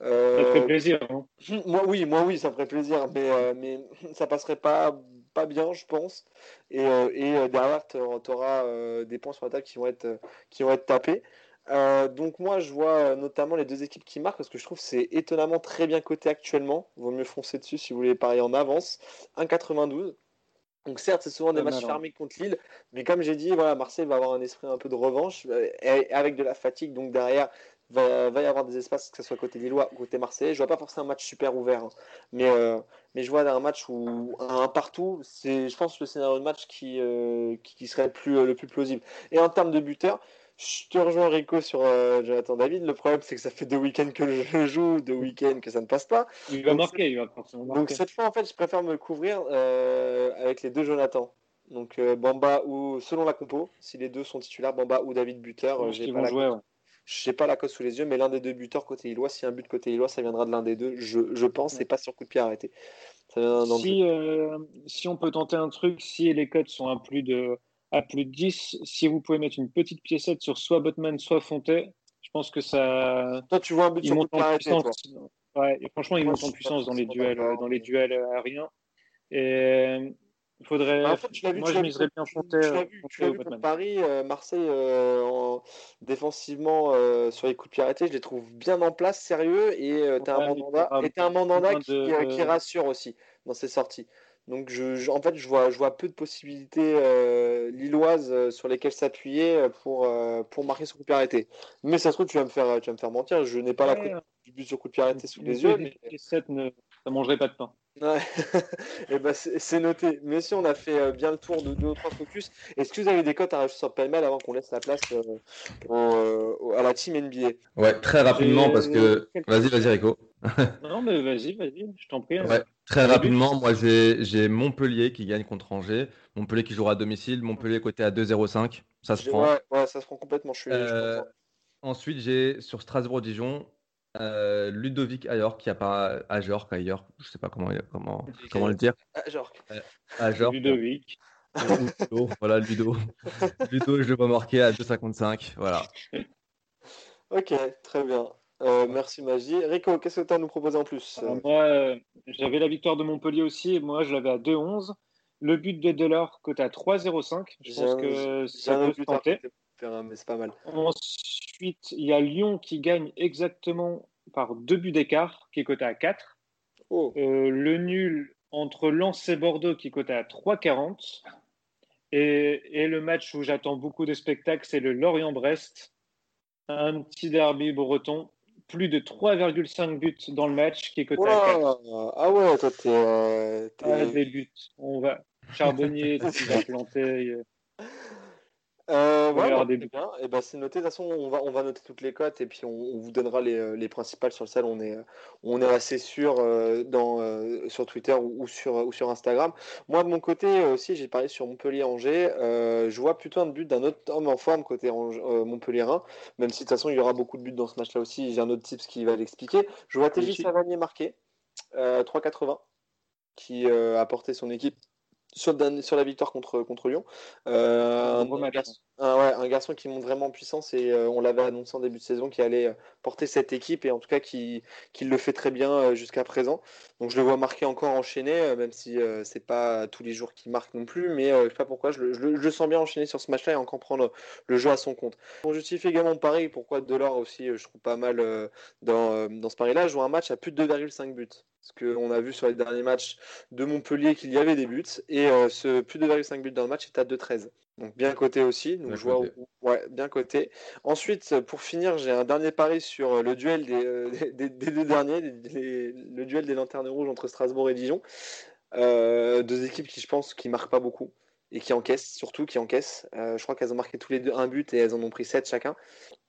Ça te fait plaisir. hein. moi oui, moi oui, ça me ferait plaisir, mais, euh, mais ça passerait pas, pas bien, je pense. Et, euh, et derrière, tu auras des points sur la table qui vont être, qui vont être tapés. Euh, donc moi, je vois euh, notamment les deux équipes qui marquent parce que je trouve c'est étonnamment très bien coté actuellement. Vaut mieux foncer dessus si vous voulez parier en avance. 1,92. Donc certes, c'est souvent des matchs hein. fermés contre Lille, mais comme j'ai dit, voilà, Marseille va avoir un esprit un peu de revanche euh, et avec de la fatigue. Donc derrière, va, va y avoir des espaces, que ce soit côté Lillois ou côté Marseillais. Je vois pas forcément un match super ouvert, hein. mais, euh, mais je vois un match où un partout, c'est, je pense, le scénario de match qui, euh, qui qui serait le plus, euh, le plus plausible. Et en termes de buteur, je te rejoins Rico sur euh, Jonathan David. Le problème, c'est que ça fait deux week-ends que je joue, deux week-ends que ça ne passe pas. Il va Donc, marquer, il va forcément Donc marquer. cette fois, en fait, je préfère me couvrir euh, avec les deux Jonathan. Donc euh, Bamba ou selon la compo, si les deux sont titulaires, Bamba ou David buteur, j'ai pas la ouais. J'ai pas la cote sous les yeux, mais l'un des deux buteurs côté Illois, si un but côté Illois, ça viendra de l'un des deux, je, je pense, et pas sur coup de pied arrêté. Ça. Si, si on peut tenter un truc, si les cotes sont à plus de, à plus de 10, si vous pouvez mettre une petite piécette sur soit Botman, soit Fontet, je pense que ça. Toi, tu vois un but Ils sur en puissance. Ouais, et franchement, montent je en puissance dans les duels, dans les duels aériens. Et il faudrait. Bah, en fait, tu l'as vu, moi, tu je miserais bien tu- Fontet. tu l'as vu, tu l'as vu Botman. Paris, euh, Marseille euh, en- défensivement euh, sur les coups de pied arrêtés, je les trouve bien en place, sérieux, et euh, t'as Ouais, un Mandanda, et t'as un Mandanda qui, de- qui rassure aussi dans ses sorties. Donc je, je- en fait, je vois, je vois peu de possibilités euh, lilloises euh, sur lesquelles s'appuyer euh, pour, euh, pour marquer sur coup de pied arrêté. Mais ça se trouve, tu vas me faire, tu vas me faire mentir, je n'ai pas la cote du but sur coup de pied arrêté sous les yeux, mais ne... ça mangerait pas de pain. Ouais. Eh ben, c'est noté. Mais si on a fait euh, bien le tour de deux ou trois focus, est-ce que vous avez des cotes à rajouter sur Pêle-Mêle avant qu'on laisse la place euh, au- euh, au- à la team NBA? Ouais, très rapidement parce que. Vas-y, vas-y, Rico. Non, mais vas-y, vas-y, je t'en prie. hein. Ouais, très rapidement, moi j'ai j'ai Montpellier qui gagne contre Angers. Montpellier qui jouera à domicile. Montpellier côté à 2,05. Ça se prend. Ouais, ouais, ça se prend complètement. Je suis, Euh, ensuite, j'ai sur Strasbourg-Dijon euh, Ludovic Ayor qui a pas Ajorc Ayor, je sais pas comment, comment, comment le dire. Ah, genre, Ajorc. Ludovic. Ou Ludo, voilà Ludo. Ludo, je le vois marquer à 2,55. Voilà. ok, très bien. Euh, merci Magie. Rico, qu'est-ce que tu as à nous proposer en plus? Alors, moi, euh, j'avais la victoire de Montpellier aussi, et moi, je l'avais à 2-11. Le but de Delors, côté à 3-0-5. Je pense que ça peut se tenter. Terrain, mais c'est pas mal. Ensuite, il y a Lyon qui gagne exactement par deux buts d'écart, qui est coté à 4. Oh. Euh, le nul entre Lens et Bordeaux qui cote à 3,40. Et, et le match où j'attends beaucoup de spectacles, c'est le Lorient-Brest. Un petit derby breton. Plus de 3,5 buts dans le match qui est coté à 4. Ouah, Ah ouais, toi, t'es. euh, Ah, des buts. On va. Charbonnier, il va planter. Euh, ouais, bah, c'est bien. Et ben c'est noté. De toute façon, on va, on va noter toutes les cotes et puis on, on vous donnera les, euh, les principales sur le sel. On est, euh, on est assez sûr euh, dans, euh, sur Twitter ou, ou sur, ou sur Instagram. Moi, de mon côté aussi, j'ai parlé sur Montpellier-Angers. Je vois plutôt un but d'un autre homme en forme côté Montpellierin, même si de toute façon, il y aura beaucoup de buts dans ce match-là aussi. J'ai un autre tips qui va l'expliquer. Je vois TJ. Savanier marqué, euh, 3,80, qui a porté son équipe sur, sur la victoire contre, contre Lyon. Euh, Un un, garçon, un- ouais, un garçon qui monte vraiment en puissance et euh, on l'avait annoncé en début de saison qui allait euh, porter cette équipe et en tout cas qui, qui le fait très bien euh, jusqu'à présent. Donc je le vois marquer encore enchaîné, même si c'est pas tous les jours qu'il marque non plus, mais je sais pas pourquoi, je le, je sens bien enchaîner sur ce match-là et encore prendre le jeu à son compte. Pour justifier également le pari, pourquoi Delors aussi, je trouve pas mal dans, dans ce pari-là, je vois un match à plus de 2,5 buts. Parce qu'on a vu sur les derniers matchs de Montpellier qu'il y avait des buts et euh, ce plus de 2,5 buts dans le match est à 2,13. Donc bien coté aussi. Donc Bien coté. ouais, bien coté. Ensuite, pour finir, j'ai un dernier pari sur le duel des, euh, des- des deux derniers, le duel des lanternes rouges entre Strasbourg et Dijon. Euh, deux équipes qui, je pense, qui marquent pas beaucoup et qui encaissent, surtout qui encaissent. Euh, je crois qu'elles ont marqué tous les deux un but et elles en ont pris sept chacun.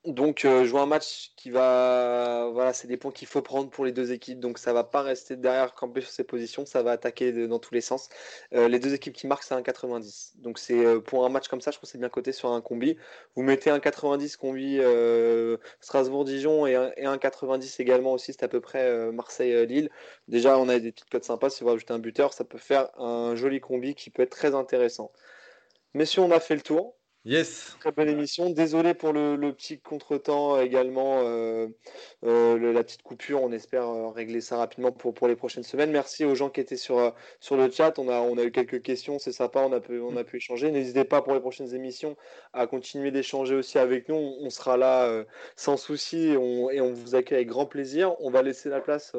Donc, euh, vois un match qui va. Voilà, c'est des points qu'il faut prendre pour les deux équipes. Donc, ça va pas rester derrière, camper sur ses positions. Ça va attaquer dans tous les sens. Euh, les deux équipes qui marquent, c'est un 90. Donc, c'est pour un match comme ça, je pense que c'est bien coté sur un combi. Vous mettez un 90 combi Strasbourg-Dijon et un, et un 90 également aussi. C'est à peu près Marseille-Lille. Déjà, on a des petites cotes sympas. Si vous rajoutez un buteur, ça peut faire un joli combi qui peut être très intéressant. Messieurs, on a fait le tour. Yes. Très bonne émission. Désolé pour le, petit contretemps également, euh, euh, la petite coupure. On espère euh, régler ça rapidement pour, pour les prochaines semaines. Merci aux gens qui étaient sur, sur le chat. On a, on a eu quelques questions, c'est sympa. On a pu, on a pu échanger. N'hésitez pas pour les prochaines émissions à continuer d'échanger aussi avec nous. On, sera là sans souci et on vous accueille avec grand plaisir. On va laisser la place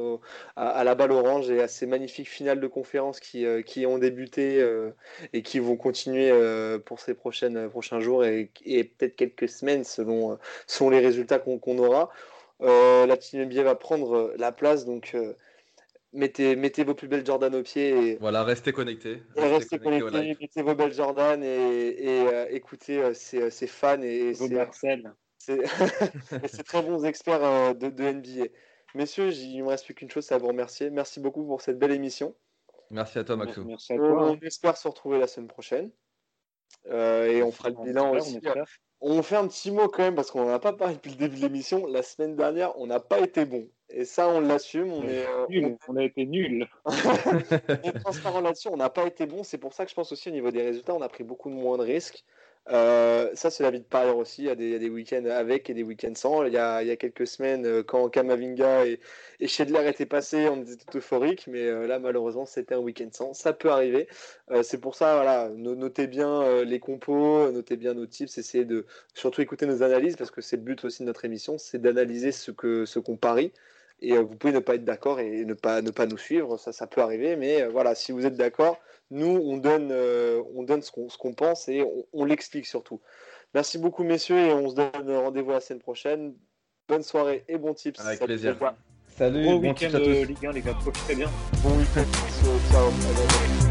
à, à la balle orange et à ces magnifiques finales de conférences qui, qui ont débuté et qui vont continuer pour ces prochaines, euh, prochains jours et, et peut-être quelques semaines selon, euh, selon les résultats qu'on aura. Euh, la team NBA va prendre euh, la place, donc euh, mettez, mettez vos plus belles Jordan aux pieds et, Voilà, restez connectés. et Restez restez connectés au mettez vos belles Jordan et, et, euh, écoutez euh, ces, ces fans et Vos ces, Marcel. ces- et ces très bons experts euh, de, de NBA. Messieurs, il ne me reste plus qu'une chose, c'est à vous remercier. Merci beaucoup pour cette belle émission. Merci à toi, Maxou. Merci à toi. On espère se retrouver la semaine prochaine. Euh, et on fera le bilan aussi. on fait un petit mot quand même parce qu'on n'en a pas parlé depuis le début de l'émission. La semaine dernière, on n'a pas été bon. Et ça, on l'assume. On est, euh, Nul, on a été nuls. on est transparent là-dessus. On n'a pas été bon. C'est pour ça que je pense aussi au niveau des résultats, on a pris beaucoup de moins de risques. Euh, ça, c'est la vie de parieur aussi. Il y a des, week-ends avec et des week-ends sans. Il y a, il y a quelques semaines, euh, quand Kamavinga et, et étaient passés, on était tout euphorique. Mais euh, là, malheureusement, c'était un week-end sans. Ça peut arriver. C'est pour ça, voilà, no- notez bien les compos, notez bien nos tips, essayez de surtout écouter nos analyses parce que c'est le but aussi de notre émission, c'est d'analyser ce que ce qu'on parie. Et vous pouvez ne pas être d'accord et ne pas ne pas nous suivre, ça ça peut arriver, mais voilà, si vous êtes d'accord, nous on donne euh, on donne ce qu'on pense et on, on l'explique surtout. Merci beaucoup messieurs et on se donne rendez-vous la semaine prochaine. Bonne soirée et bon tips. Avec Salut, plaisir. Salut, Gros bon week-end tips à de tous. Ligue 1, les gars. Profitez bien. Bon week-end. Ciao.